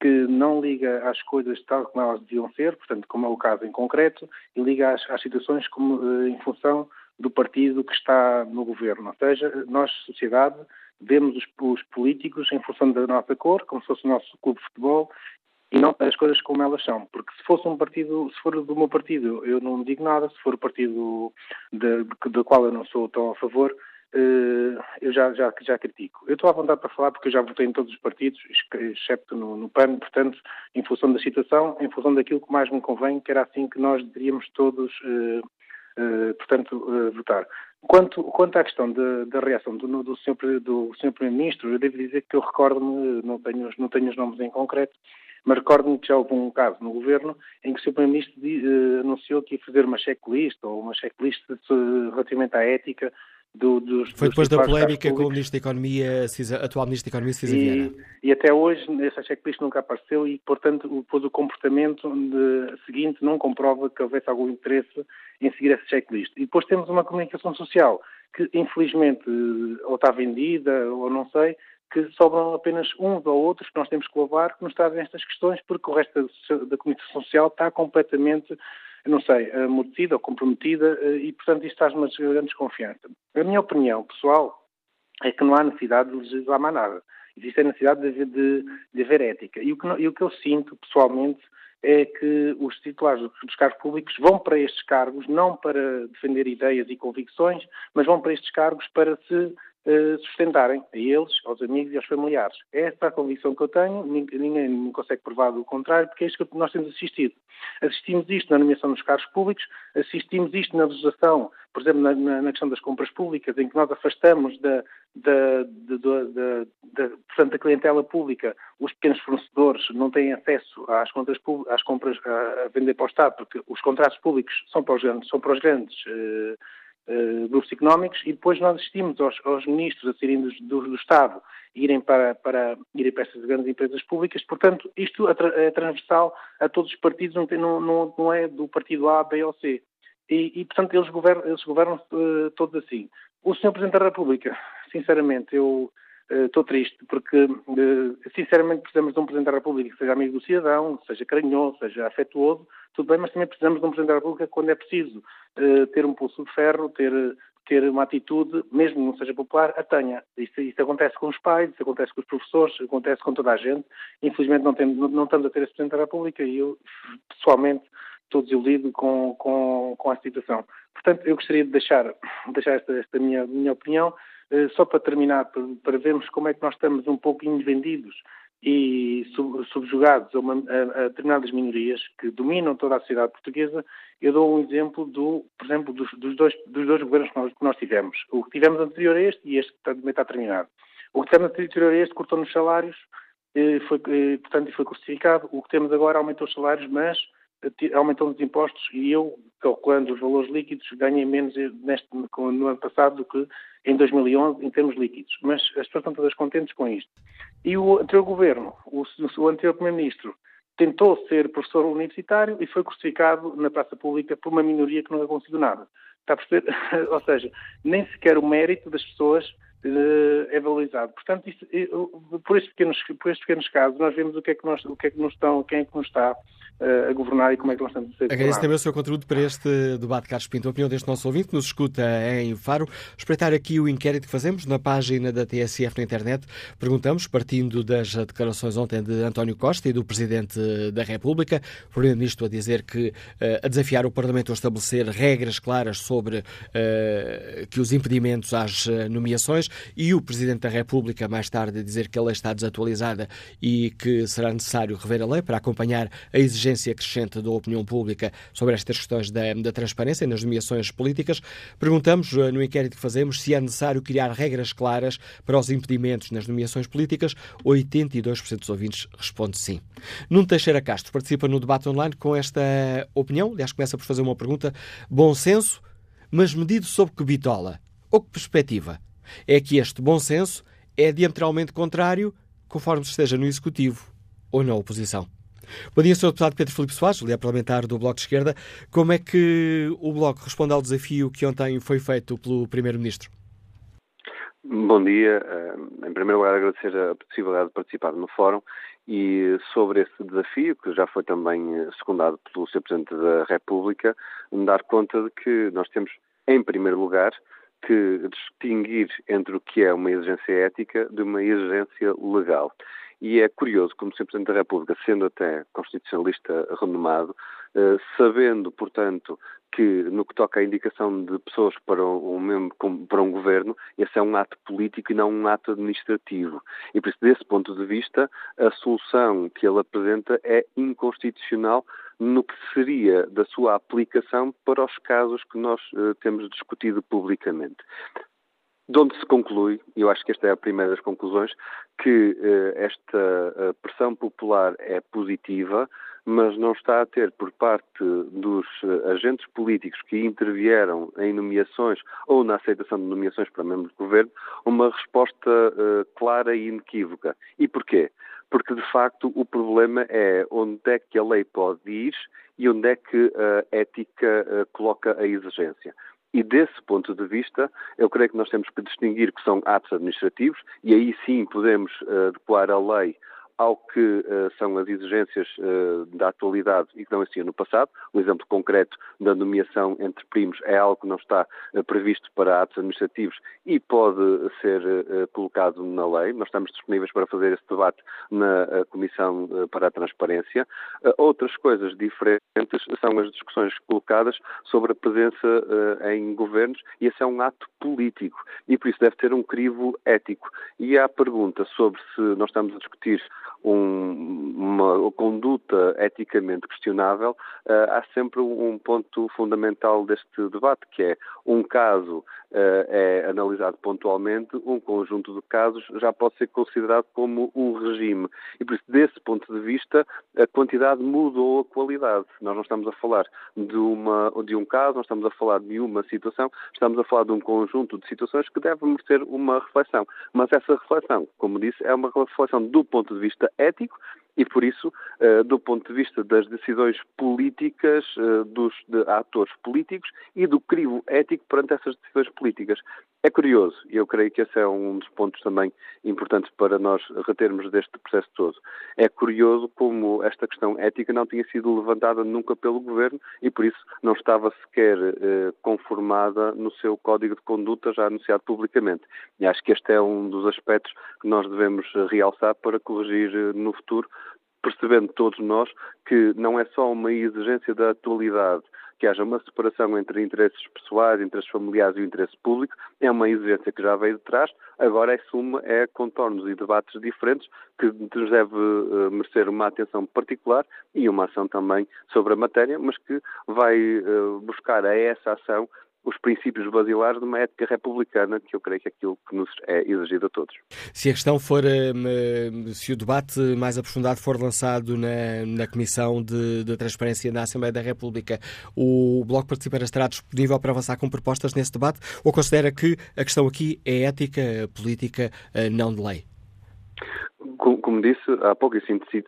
que não liga às coisas tal como elas deviam ser, portanto, como é o caso em concreto, e liga às, às situações como, eh, em função do partido que está no governo. Ou seja, nós, sociedade, vemos os, os, políticos em função da nossa cor, como se fosse o nosso clube de futebol, e não as coisas como elas são. Porque se fosse um partido, se for do meu partido, eu não digo nada, se for o partido do qual eu não sou tão a favor, eu já, já, já critico. Eu estou à vontade para falar porque eu já votei em todos os partidos, excepto no, no PAN, portanto, em função da situação, em função daquilo que mais me convém, que era assim que nós deveríamos todos, uh, uh, portanto, uh, votar. Quanto, quanto à questão da, reação do, do Sr. Do senhor Primeiro-Ministro, eu devo dizer que eu recordo-me, não tenho, não tenho os nomes em concreto, mas recordo-me que já houve um caso no governo em que o Sr. Primeiro-Ministro anunciou que ia fazer uma checklist ou uma checklist relativamente à ética do, dos, Foi depois da polémica com o Ministro da Economia, atual Ministro da Economia, Cisa Vieira. E até hoje essa checklist nunca apareceu e, portanto, depois o comportamento de, seguinte não comprova que houvesse algum interesse em seguir essa checklist. E depois temos uma comunicação social que, infelizmente, ou está vendida ou não sei, que sobram apenas uns ou outros que nós temos que lavar que nos trazem estas questões, porque o resto da, da comunicação social está completamente não sei, amortecida ou comprometida eh, e, portanto, isto traz uma grande desconfiança. A minha opinião pessoal é que não há necessidade de legislar mais nada. Existe a necessidade de, de, de haver ética. E o, que, e o que eu sinto, pessoalmente, é que os titulares dos cargos públicos vão para estes cargos não para defender ideias e convicções, mas vão para estes cargos para se uh, sustentarem a eles, aos amigos e aos familiares. É esta a convicção que eu tenho, ninguém me consegue provar do contrário, porque é isto que nós temos assistido. Assistimos isto na nomeação dos cargos públicos, assistimos isto na legislação por exemplo, na, na, questão das compras públicas, em que nós afastamos da, da, da, da, portanto, da clientela pública, os pequenos fornecedores não têm acesso às, contas, às compras a, vender para o Estado, porque os contratos públicos são para os grandes, são para os grandes uh, uh, grupos económicos, e depois nós assistimos aos, aos ministros a saírem do, do, do, Estado irem para, para, irem para essas grandes empresas públicas. Portanto, isto é transversal a todos os partidos, não, não, não é do partido A, B ou C. E, e portanto, eles governam, eles governam uh, todos assim. O Sr. Presidente da República, sinceramente, eu estou uh, triste, porque, uh, sinceramente, precisamos de um Presidente da República que seja amigo do cidadão, seja carinhoso, seja afetuoso, tudo bem, mas também precisamos de um Presidente da República quando é preciso ter um pulso de ferro, ter, ter uma atitude, mesmo que não seja popular, a tenha. Isso, isso, acontece com os pais, isso acontece com os professores, acontece com toda a gente. Infelizmente não, temos, não, não estamos a ter esse Presidente da República e eu, pessoalmente, estou desiludido com, com, com a situação. Portanto, eu gostaria de deixar, deixar esta, esta minha, minha opinião, eh, só para terminar, para, vermos como é que nós estamos um pouco vendidos e sub, subjugados a, uma, a, a, determinadas minorias que dominam toda a sociedade portuguesa. Eu dou um exemplo, do, por exemplo, dos, dos, dois, dos dois governos que nós, que nós, tivemos. O que tivemos anterior a este e este também está terminado. O que tivemos anterior a este cortou nos salários, eh, foi, eh, portanto, foi crucificado. O que temos agora aumentou os salários, mas aumentam os impostos e eu, calculando os valores líquidos, ganhei menos neste, no ano passado do que em 2011 em termos líquidos. Mas as pessoas estão todas contentes com isto. E o anterior governo, o, o anterior primeiro-ministro, tentou ser professor universitário e foi crucificado na praça pública por uma minoria que não conseguiu nada. Está a perceber? Ou seja, nem sequer o mérito das pessoas é valorizado. Portanto, por, estes pequenos, por estes pequenos casos, nós vemos o que é que, nós, o que, é que nos estão, quem é que nos está uh, a governar e como é que nós estamos a ser Agradeço também o seu contributo para este debate, Carlos Pinto. A opinião deste nosso ouvinte, que nos escuta em Faro. Espreitar aqui o inquérito que fazemos na página da TSF na internet. Perguntamos, partindo das declarações ontem de António Costa e do Presidente da República, Primeiro-Ministro a dizer que, uh, a desafiar o Parlamento a estabelecer regras claras sobre que os impedimentos às nomeações e o Presidente da República, mais tarde, a dizer que a lei está desatualizada e que será necessário rever a lei para acompanhar a exigência crescente da opinião pública sobre estas questões da, da transparência nas nomeações políticas. Perguntamos, eh, no inquérito que fazemos, se é necessário criar regras claras para os impedimentos nas nomeações políticas. 82% dos ouvintes responde sim. Nuno Teixeira Castro participa no debate online com esta opinião. Aliás, começa por fazer uma pergunta. Bom senso, mas medido sob que bitola? Ou que perspectiva? É que este bom senso é diametralmente contrário conforme se esteja no Executivo ou na oposição. Bom dia, Sr. Deputado Pedro Filipe Soares, líder parlamentar do Bloco de Esquerda. Como é que o Bloco responde ao desafio que ontem foi feito pelo Primeiro-Ministro? Bom dia. Eh, em primeiro lugar, agradecer a possibilidade de participar no fórum e sobre esse desafio, que já foi também secundado pelo Sr. Presidente da República, me dar conta de que nós temos, em primeiro lugar, que distinguir entre o que é uma exigência ética de uma exigência legal. E é curioso como o Sr. Presidente da República, sendo até constitucionalista renomado, eh, sabendo, portanto, que no que toca à indicação de pessoas para um, membro, para um governo, esse é um ato político e não um ato administrativo. E por isso, desse ponto de vista, a solução que ele apresenta é inconstitucional no que seria da sua aplicação para os casos que nós uh, temos discutido publicamente. De onde se conclui, eu acho que esta é a primeira das conclusões, que uh, esta uh, pressão popular é positiva, mas não está a ter por parte dos agentes políticos que intervieram em nomeações ou na aceitação de nomeações para membros do governo uma resposta clara e inequívoca. E porquê? Porque de facto o problema é onde é que a lei pode ir e onde é que a ética eh, coloca a exigência. E desse ponto de vista, eu creio que nós temos que distinguir que são atos administrativos, e aí sim podemos uh, adequar a lei ao que uh, são as exigências uh, da atualidade e que não existiam no passado. O exemplo concreto da nomeação entre primos é algo que não está uh, previsto para atos administrativos e pode ser colocado na lei. Nós estamos disponíveis para fazer esse debate na Comissão para a Transparência. outras coisas diferentes são as discussões colocadas sobre a presença em governos e esse é um ato político e por isso deve ter um crivo ético. E há a pergunta sobre se nós estamos a discutir um, uma conduta eticamente questionável, uh, há sempre um ponto fundamental deste debate, que é um caso uh, é analisado pontualmente, um conjunto de casos já pode ser considerado como um regime. E por isso, desse ponto de vista, a quantidade mudou a qualidade. Nós não estamos a falar de, uma, de um caso, não estamos a falar de uma situação, estamos a falar de um conjunto de situações que devem merecer uma reflexão. Mas essa reflexão, como disse, é uma reflexão do ponto de vista ético e, por isso, eh, do ponto de vista das decisões políticas eh, dos atores políticos e do crivo ético perante essas decisões políticas. É curioso, e eu creio que esse é um dos pontos também importantes para nós retermos deste processo todo. É curioso como esta questão ética não tinha sido levantada nunca pelo Governo e, por isso, não estava sequer eh, conformada no seu código de conduta já anunciado publicamente. E acho que este é um dos aspectos que nós devemos realçar para corrigir no futuro percebendo todos nós que não é só uma exigência da atualidade que haja uma separação entre interesses pessoais, interesses familiares e o interesse público, é uma exigência que já veio de trás, agora é suma, é contornos e debates diferentes que nos deve uh, merecer uma atenção particular e uma ação também sobre a matéria, mas que vai uh, buscar a essa ação os princípios basilares de uma ética republicana, que eu creio que é aquilo que nos é exigido a todos. Se a questão for, hum, se o debate mais aprofundado for lançado na, na Comissão de, de Transparência na Assembleia da República, o Bloco Participa estará disponível para avançar com propostas nesse debate ou considera que a questão aqui é ética, política, eh, não de lei? Como disse há pouco e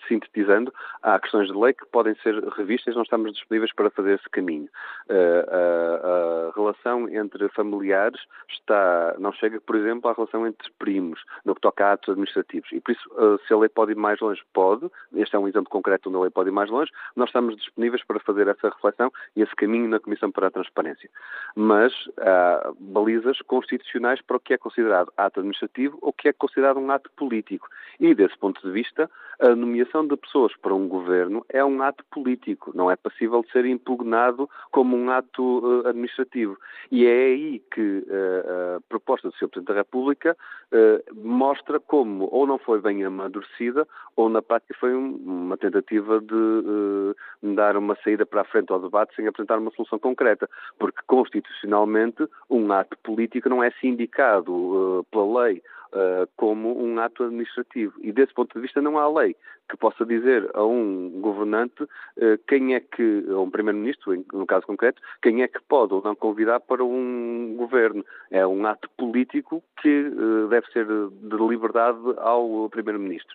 sintetizando, há questões de lei que podem ser revistas, não estamos disponíveis para fazer esse caminho. Uh, a, a, relação entre familiares está, não chega, por exemplo, à relação entre primos, no que toca a atos administrativos. E por isso, uh, se a lei pode ir mais longe, pode. Este é um exemplo concreto onde a lei pode ir mais longe. Nós estamos disponíveis para fazer essa reflexão e esse caminho na Comissão para a Transparência. Mas há balizas constitucionais para o que é considerado ato administrativo ou o que é considerado um ato político. E, desse ponto de vista, a nomeação de pessoas para um governo é um ato político, não é passível de ser impugnado como um ato uh, administrativo. E é aí que uh, a proposta do Sr. Presidente da República uh, mostra como ou não foi bem amadurecida ou na prática foi um, uma tentativa de dar uma saída para a frente ao debate sem apresentar uma solução concreta, porque constitucionalmente um ato político não é sindicado pela lei uh, como um ato administrativo. E desse ponto de vista não há lei que possa dizer a um governante uh, quem é que, a um primeiro-ministro, no caso concreto, quem é que pode ou não convidar para um governo. É um ato político que uh, deve ser de liberdade ao primeiro-ministro.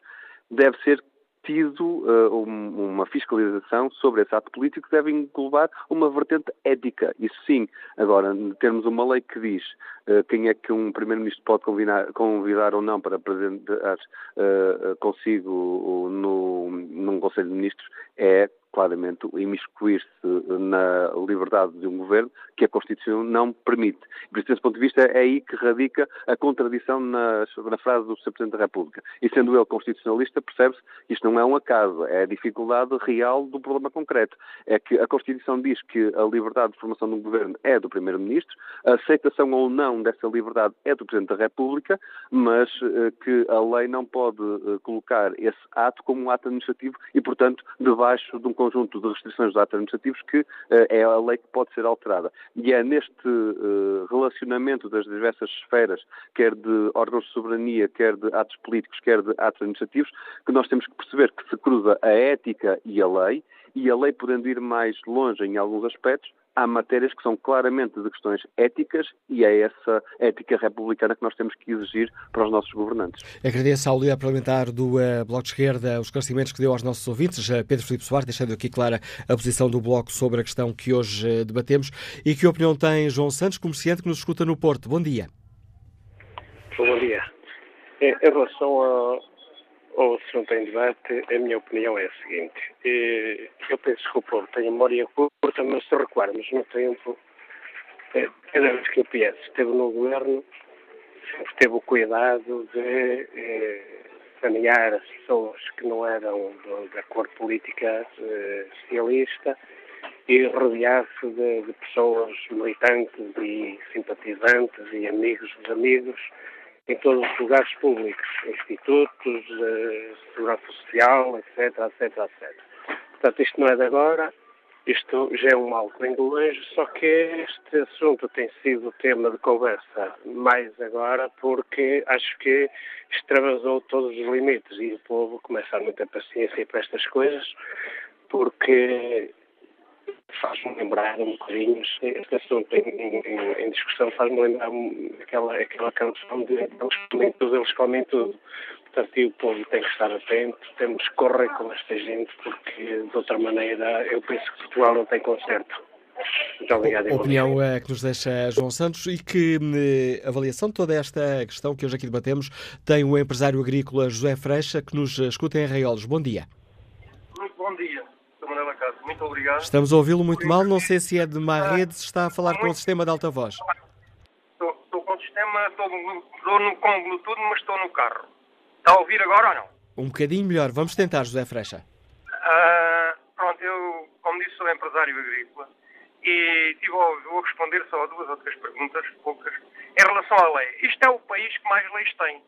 Deve ser tido uh, uma fiscalização sobre esse ato político que deve englobar uma vertente ética. Isso sim. Agora, termos uma lei que diz uh, quem é que um Primeiro-Ministro pode convidar, convidar, ou não para apresentar uh, consigo no, num Conselho de Ministros é claramente imiscuir-se na liberdade de um governo que a Constituição não permite. Isso, desse ponto de vista, é aí que radica a contradição na, na frase do Sr. Presidente da República. E sendo ele constitucionalista, percebe-se que isto não é um acaso, é a dificuldade real do problema concreto. É que a Constituição diz que a liberdade de formação de um governo é do Primeiro-Ministro, a aceitação ou não dessa liberdade é do Presidente da República, mas eh, que a lei não pode eh, colocar esse ato como um ato administrativo e, portanto, debaixo de um conjunto de restrições dos atos administrativos que uh, é a lei que pode ser alterada. E é neste uh, relacionamento das diversas esferas, quer de órgãos de soberania, quer de atos políticos, quer de atos administrativos, que nós temos que perceber que se cruza a ética e a lei, e a lei podendo ir mais longe em alguns aspectos, há matérias que são claramente de questões éticas e é essa ética republicana que nós temos que exigir para os nossos governantes. Agradeço ao líder parlamentar do uh, Bloco de Esquerda os esclarecimentos que deu aos nossos ouvintes, uh, Pedro Filipe Soares, deixando aqui clara a posição do Bloco sobre a questão que hoje uh, debatemos. E que opinião tem João Santos, comerciante que nos escuta no Porto? Bom dia. Bom dia. Em relação ou se não tem debate, a minha opinião é a seguinte. Eu peço desculpa, tenho memória curta, mas se recuarmos no tempo, é, cada vez que o PS esteve no governo, sempre teve o cuidado de eh, sanear as pessoas que não eram da cor política eh, socialista e rodear-se de, de pessoas militantes e simpatizantes e amigos dos amigos em todos os lugares públicos, institutos, uh, segurança social, etc, etc, etc. Portanto, isto não é de agora, isto já é um mal que vem de longe, só que este assunto tem sido tema de conversa mais agora porque acho que extravasou todos os limites e o povo começa a muita paciência para estas coisas porque faz-me lembrar um bocadinho, este assunto em, em, em discussão faz-me lembrar aquela, aquela canção de eles comem tudo, eles comem tudo. Portanto, o povo tem que estar atento, temos que correr com esta gente, porque de outra maneira eu penso que Portugal não tem conserto. Muito obrigado. A opinião é que nos deixa João Santos e que eh, avaliação de toda esta questão que hoje aqui debatemos tem o empresário agrícola José Freixa que nos escuta em Arraiolos. Bom dia. Muito bom dia, Manuela Casa. Muito obrigado. Estamos a ouvi-lo muito mal, não sei se é de má rede, se está a falar com o sistema de alta voz. Estou, estou com o sistema, estou, estou no, com Bluetooth, mas estou no carro. Está a ouvir agora ou não? Um bocadinho melhor. Vamos tentar, José Freixa. Uh, pronto, eu, como disse, sou empresário agrícola e tive, vou responder só a duas ou três perguntas, poucas, em relação à lei. Isto é o país que mais leis tem.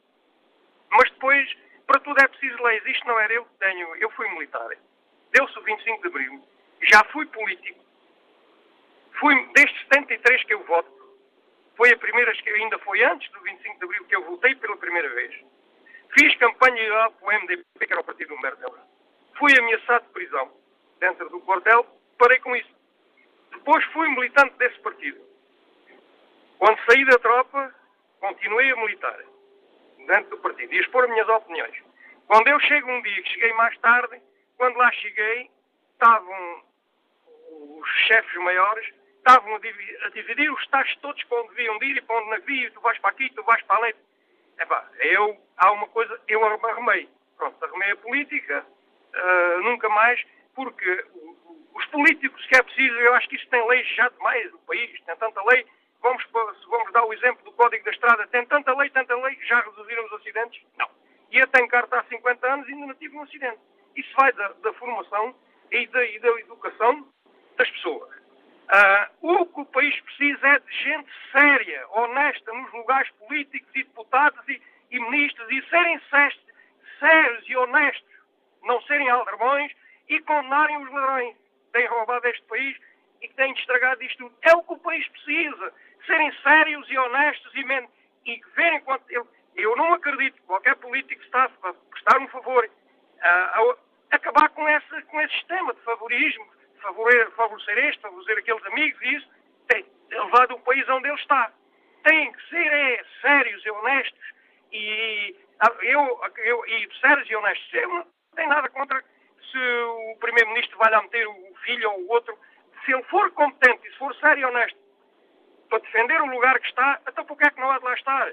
Mas depois, para tudo é preciso leis. Isto não era eu que tenho. Eu fui militar. Deu-se o 25 de Abril. Já fui político. Fui, desde 73 que eu voto. Foi a primeira, ainda foi antes do 25 de Abril que eu votei pela primeira vez. Fiz campanha para o MDP, que era o partido do Humberto Delgado. Fui ameaçado de prisão dentro do quartel, parei com isso. Depois fui militante desse partido. Quando saí da tropa, continuei a militar dentro do partido e expor as minhas opiniões. Quando eu chego um dia, que cheguei mais tarde, quando lá cheguei, estavam os chefes maiores, estavam a dividir, a dividir os taxos todos para onde deviam ir e para onde não havia, tu vais para aqui, tu vais para ali. Epá, eu, há uma coisa, eu arrumei. Pronto, arrumei a política, uh, nunca mais, porque os políticos, que é preciso, eu acho que isso tem leis já demais no país, tem tanta lei, vamos, vamos dar o exemplo do Código da Estrada, tem tanta lei, tanta lei, já reduziram os acidentes? Não. E eu tenho carta há 50 anos e ainda não tive um acidente. Isso vai da, da formação e da, e da, educação das pessoas. Uh, o que o país precisa é de gente séria, honesta nos lugares políticos e deputados e, e ministros e serem sérios e honestos, não serem aldrabões e condenarem os ladrões que têm roubado este país e que têm estragado isto tudo. É o que o país precisa. Serem sérios e honestos e, men e verem quanto. Eu, eu não acredito que qualquer político está a prestar um favor a, a, a acabar com, essa, com esse sistema de favorismo, de favorecer, favorecer este, favorecer aqueles amigos e isso, tem levado o país onde ele está. Têm que ser é, sérios e honestos e eu, eu, e sérios e honestos. Eu não tenho nada contra se o Primeiro-Ministro vai lá meter o filho ou o outro. Se ele for competente e se for sério e honesto para defender o lugar que está, então porquê é que não há de lá estar?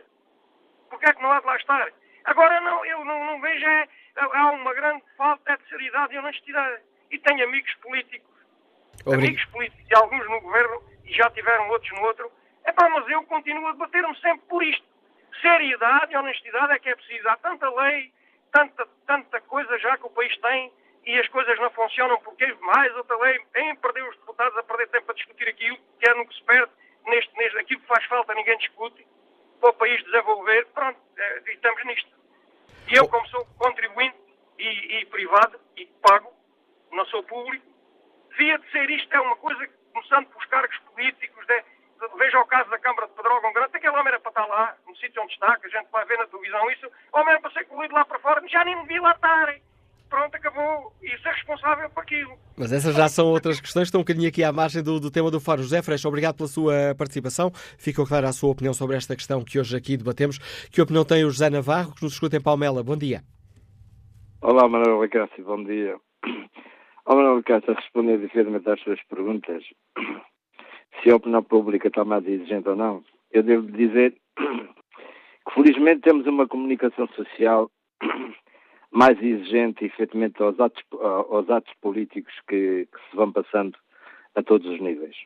Porquê é que não há de lá estar? Agora, não, eu não, não vejo, é, há uma grande falta de seriedade e honestidade. E tenho amigos políticos, Obrigado. amigos políticos e alguns no governo, e já tiveram outros no outro. É pá, mas eu continuo a debater-me sempre por isto. Seriedade e honestidade é que é preciso. Há tanta lei, tanta, tanta coisa já que o país tem e as coisas não funcionam porque mais outra lei, em perder os deputados a perder tempo a discutir aquilo que é no que se perde, neste, neste, aquilo que faz falta ninguém discute, para o país desenvolver, pronto, é, estamos nisto. E eu, como sou contribuinte e, e privado, e pago, não sou público, devia de ser isto, é uma coisa, começando pelos cargos políticos, de, de, veja o caso da Câmara de Pedrógão Grande, aquele homem era para estar lá, no sítio onde está, que a gente vai ver na televisão isso, o homem era para ser corrido lá para fora, já nem devia lá estar. Pronto, acabou. E ser responsável por aquilo. Mas essas já são outras questões, estão um bocadinho aqui à margem do, do tema do Fórum. José Freixo, obrigado pela sua participação. Fica clara a sua opinião sobre esta questão que hoje aqui debatemos. Que opinião tem o José Navarro, que nos escuta em Palmela? Bom dia. Olá, Manuel Licácio, bom dia. Olá, Manuel Licácio, a responder definitivamente às suas perguntas, se a opinião pública está mais exigente ou não, eu devo dizer que felizmente temos uma comunicação social mais exigente, efetivamente, aos atos, aos atos políticos que, que, se vão passando a todos os níveis.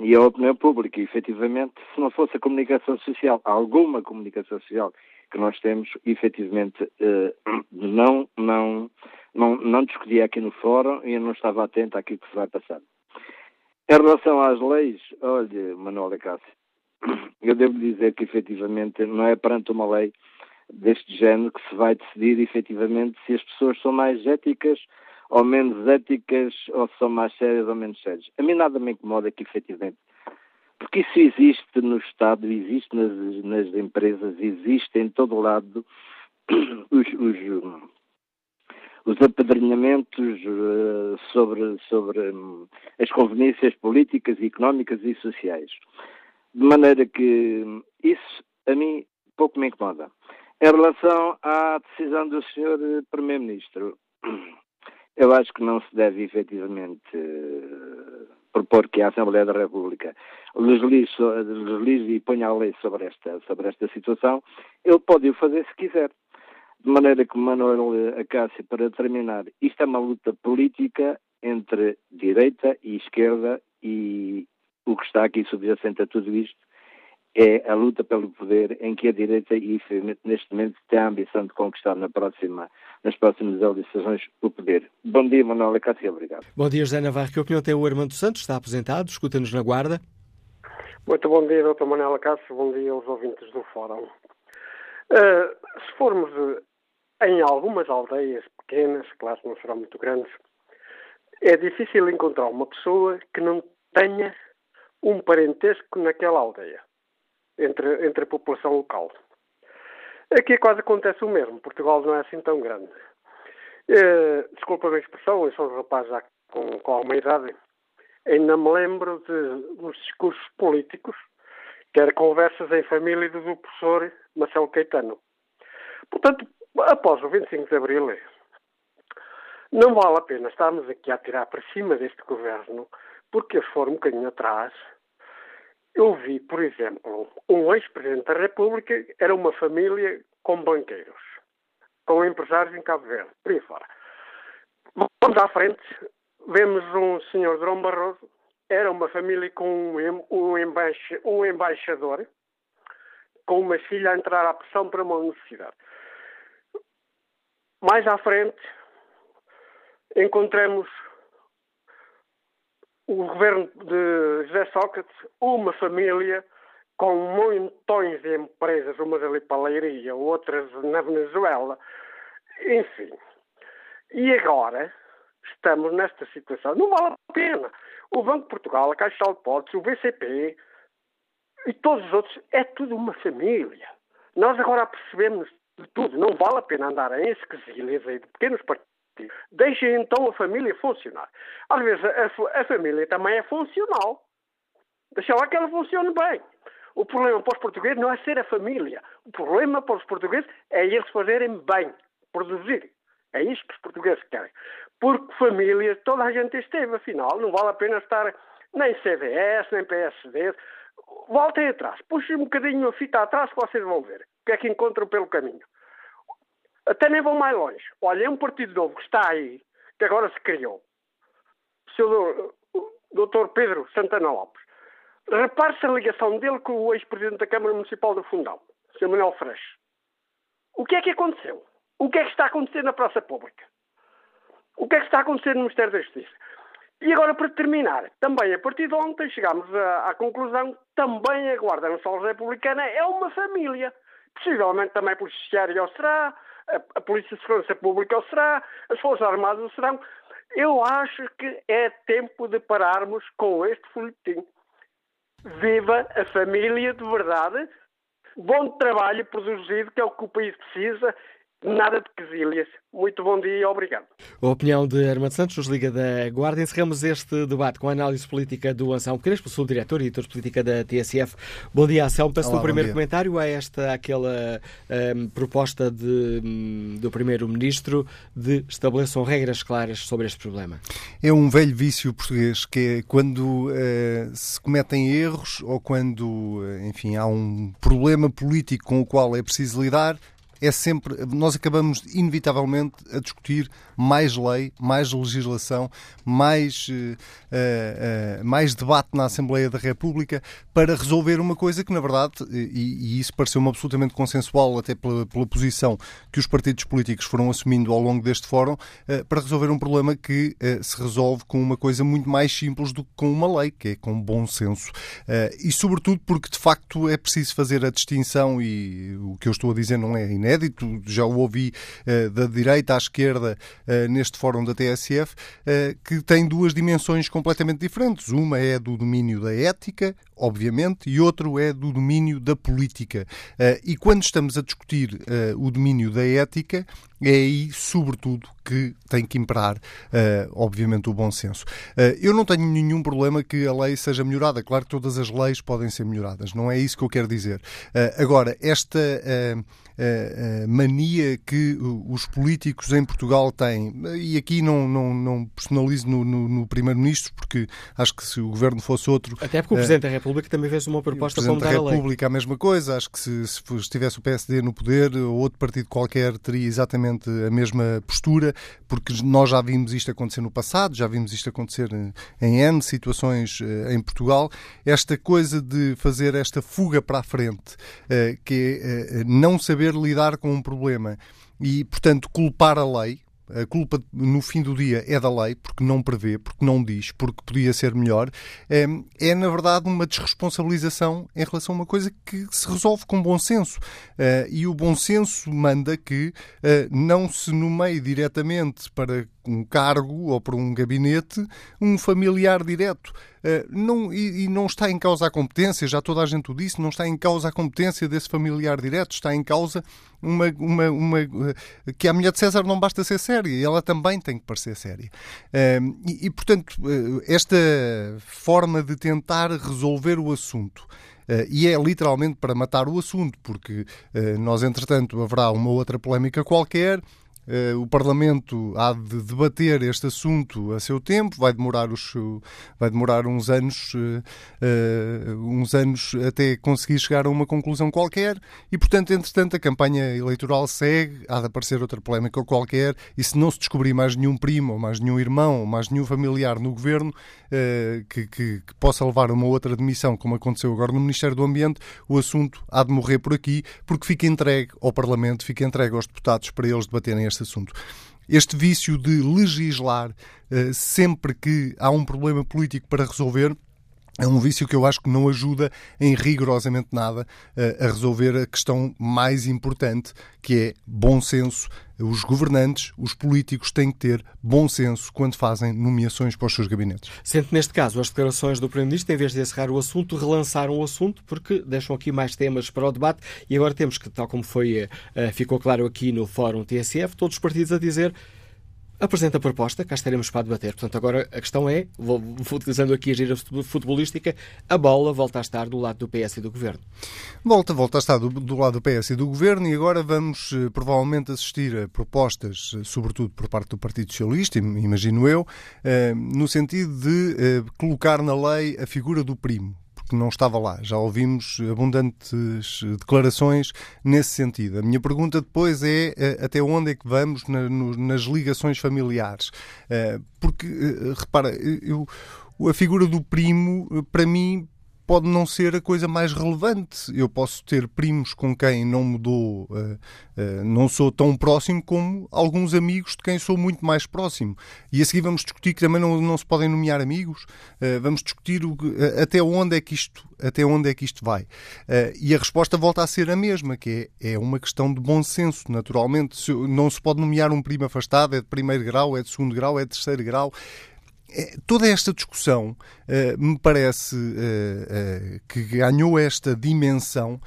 E a opinião pública, efetivamente, se não fosse a comunicação social, alguma comunicação social que nós temos, efetivamente, eh, não, não, não, não discutia aqui no fórum e eu não estava atento àquilo que se vai passando. Em relação às leis, olha, Manuel Cássio, eu devo dizer que efetivamente não é perante uma lei deste género que se vai decidir efetivamente se as pessoas são mais éticas ou menos éticas, ou se são mais sérias ou menos sérias. A mim nada me incomoda que efetivamente porque isso existe no Estado, existe nas, nas empresas, existe em todo o lado os, os, os apadrinhamentos uh, sobre, sobre um, as conveniências políticas, económicas e sociais. De maneira que isso a mim pouco me incomoda. Em relação à decisão do Sr. Primeiro-Ministro, eu acho que não se deve efetivamente uh, propor que a Assembleia da República legisle, e ponha a lei sobre esta, sobre esta situação. Ele pode o fazer se quiser. De maneira que Manuel Acácio, para terminar, isto é uma luta política entre direita e esquerda e o que está aqui subjacente a tudo isto é a luta pelo poder em que a direita, e neste momento, tem a ambição de conquistar na próxima, nas próximas eleições o poder. Bom dia, Manuel Cássio, obrigado. Bom dia, José Navarro. Que opinião tem o Armando Santos? Está aposentado, escuta-nos na guarda. Muito bom dia, Dr. Manuel Cássio. Bom dia aos ouvintes do Fórum. Uh, se formos em algumas aldeias pequenas, claro que não serão muito grandes, é difícil encontrar uma pessoa que não tenha um parentesco naquela aldeia entre, entre a população local. Aqui quase acontece o mesmo. Portugal não é assim tão grande. Uh, desculpa a minha expressão, eu sou um rapaz já com, com alguma idade. Ainda me lembro de discursos políticos, que eram conversas em família do professor Marcelo Caetano. Portanto, após o 25 de Abril, não vale a pena estarmos aqui a tirar para cima deste governo, porque se for um bocadinho atrás, eu vi, por exemplo, um ex-presidente da República era uma família com banqueiros, com empresários em Cabo Verde, por aí fora. Vamos à frente, vemos um senhor Drão Barroso, era uma família com um, um, embaixa, embaixador, com uma filha a entrar à pressão para uma universidade. Mais à frente, encontramos o governo de José Sócrates, uma família com montões de empresas, umas ali para a Leiria, outras na Venezuela, enfim. E agora estamos nesta situação. Não vale a pena. O Banco de Portugal, a Caixa de Depósitos, o BCP e todos os outros, é tudo uma família. Nós agora percebemos de tudo. Não vale a pena andar em esquesilhas aí de pequenos partidos Deixem então a família funcionar. Às vezes a, a família também é funcional. Deixa lá que ela funcione bem. O problema para os portugueses não é ser a família. O problema para os portugueses é eles fazerem bem, produzir. É isso que os portugueses querem. Porque família, toda a gente esteve, afinal, não vale a pena estar nem CDS, nem PSD. Voltem atrás, puxem um bocadinho a fita atrás que vocês vão ver o que é que encontram pelo caminho. Até nem vão mais longe. Olha, é um partido novo que está aí, que agora se criou. O seu doutor Pedro Santana Lopes. Repare-se a ligação dele com o ex-presidente da Câmara Municipal do Fundão, o Sr. Manuel Freixo. O que é que aconteceu? O que é que está a acontecer na praça pública? O que é que está a acontecer no Ministério da Justiça? E agora, para terminar, também a partir de ontem chegámos à, à conclusão que também a Guarda Nacional Republicana é uma família. Possivelmente também por Judiciário será, a, Polícia de Segurança Pública o será, as Forças Armadas o serão. Eu acho que é tempo de pararmos com este folhetim. Viva a família de verdade, bom trabalho produzido, que é o que o país precisa, Nada de quesilhas. Muito bom dia e obrigado. A opinião de Armando Santos, nos Liga da Guarda. Encerramos este debate com a análise política do Anselmo Crespo, sou diretor e editor de política da TSF. Bom dia, Anselmo. Peço o primeiro comentário a esta, aquela um, proposta de, um, do Primeiro-Ministro de estabeleçam regras claras sobre este problema. É um velho vício português, que é quando uh, se cometem erros ou quando, uh, enfim, há um problema político com o qual é preciso lidar, é sempre. Nós acabamos inevitavelmente a discutir mais lei, mais legislação, mais, uh, uh, mais debate na Assembleia da República para resolver uma coisa que, na verdade, e, e isso pareceu-me absolutamente consensual, até pela, pela, posição que os partidos políticos foram assumindo ao longo deste fórum, uh, para resolver um problema que se resolve com uma coisa muito mais simples do que com uma lei, que é com bom senso. e, sobretudo, porque de facto é preciso fazer a distinção, e o que eu estou a dizer não é inédito, já o ouvi da direita à esquerda eh, neste fórum da TSF, eh, que tem duas dimensões completamente diferentes. Uma é do domínio da ética, obviamente, e outro é do domínio da política. Eh, e quando estamos a discutir o domínio da ética, é aí, sobretudo, que tem que imperar, obviamente, o bom senso. eu não tenho nenhum problema que a lei seja melhorada. Claro que todas as leis podem ser melhoradas, não é isso que eu quero dizer. agora, esta mania que os políticos em Portugal têm, e aqui não, não, não personalizo no, no, no Primeiro-Ministro, porque acho que se o governo fosse outro. Até porque o Presidente da República também fez uma proposta para mudar a lei. O Presidente da República a mesma coisa, acho que se, se estivesse o PSD no poder ou outro partido qualquer teria exatamente a mesma postura, porque nós já vimos isto acontecer no passado, já vimos isto acontecer em N situações eh, em Portugal. Esta coisa de fazer esta fuga para a frente, eh, que é eh, não saber lidar com um problema e, portanto, culpar a lei, a culpa no fim do dia é da lei, porque não prevê, porque não diz, porque podia ser melhor, é, é na verdade uma desresponsabilização em relação a uma coisa que se resolve com bom senso. Eh, e o bom senso manda que eh, não se nomeie diretamente para um cargo ou para um gabinete um familiar direto. Uh, não, e, e, não está em causa a competência, já toda a gente o disse, não está em causa a competência desse familiar direto, está em causa uma, uma, uma uh, que a mulher de César não basta ser séria, ela também tem que parecer séria. Uh, e, e, portanto, esta forma de tentar resolver o assunto e é literalmente para matar o assunto, porque nós, entretanto, haverá uma outra polémica qualquer, o Parlamento há de debater este assunto a seu tempo, vai demorar, os, vai demorar uns anos, uh, uh, uns anos até conseguir chegar a uma conclusão qualquer. E, portanto, entretanto, a campanha eleitoral segue, há de aparecer outra polémica qualquer. E se não se descobrir mais nenhum primo, ou mais nenhum irmão, ou mais nenhum familiar no governo que, que, que possa levar a uma outra demissão, como aconteceu agora no Ministério do Ambiente, o assunto há de morrer por aqui, porque fica entregue ao Parlamento, fica entregue aos deputados para eles debaterem este assunto. Este vício de legislar uh, sempre que há um problema político para resolver é um vício que eu acho que não ajuda em rigorosamente nada uh, a resolver a questão mais importante, que é bom senso. Os governantes, os políticos têm que ter bom senso quando fazem nomeações para os seus gabinetes. Sendo neste caso as declarações do Primeiro-Ministro, em vez de encerrar o assunto, relançaram o assunto, porque deixam aqui mais temas para o debate e agora temos que, tal como foi, uh, ficou claro aqui no Fórum TSF, todos os partidos a dizer apresenta a proposta, cá estaremos para debater. Portanto, agora a questão é, vou, vou utilizando aqui a gira futebolística, a bola volta a estar do lado do PS e do Governo. Volta, volta a estar do, do lado do PS e do Governo e agora vamos eh, provavelmente assistir a propostas, eh, sobretudo por parte do Partido Socialista, imagino eu, eh, no sentido de colocar na lei a figura do primo que não estava lá. Já ouvimos abundantes declarações nesse sentido. A minha pergunta depois é eh, até onde é que vamos nas ligações familiares? Eh, porque, eh, repara, eu, a figura do primo, para mim, pode não ser a coisa mais relevante. Eu posso ter primos com quem não mudou, uh, uh, não sou tão próximo como alguns amigos de quem sou muito mais próximo. E a seguir vamos discutir que também não, não se podem nomear amigos. Uh, vamos discutir o, até onde é que isto, até onde é que isto vai. e a resposta volta a ser a mesma, que é, é uma questão de bom senso, naturalmente. Se, não se pode nomear um primo afastado, é de primeiro grau, é de segundo grau, é de terceiro grau. É, toda esta discussão uh, me parece uh, uh, que ganhou esta dimensão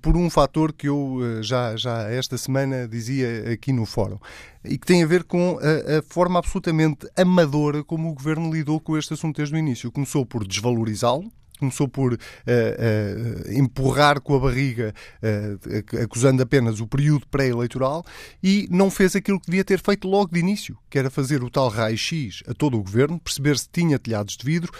por um fator que eu já, já esta semana dizia aqui no fórum e que tem a ver com a, a, forma absolutamente amadora como o governo lidou com este assunto desde o início. Começou por desvalorizá-lo, começou por uh, uh, empurrar com a barriga, uh, acusando apenas o período pré-eleitoral, e não fez aquilo que devia ter feito logo de início, que era fazer o tal raio-x a todo o governo, perceber se tinha telhados de vidro,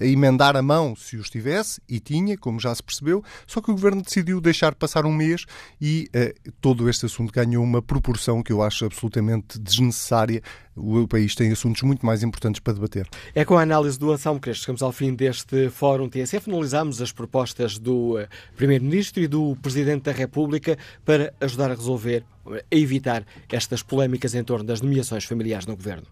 a emendar a mão se os tivesse, e tinha, como já se percebeu, só que o Governo decidiu deixar passar um mês e uh, todo este assunto ganhou uma proporção que eu acho absolutamente desnecessária. O país tem assuntos muito mais importantes para debater. É com a análise do Anselmo Crespo chegamos ao fim deste Fórum TSF. Analisamos as propostas do uh, Primeiro-Ministro e do Presidente da República para ajudar a resolver, a evitar estas polémicas em torno das nomeações familiares no Governo.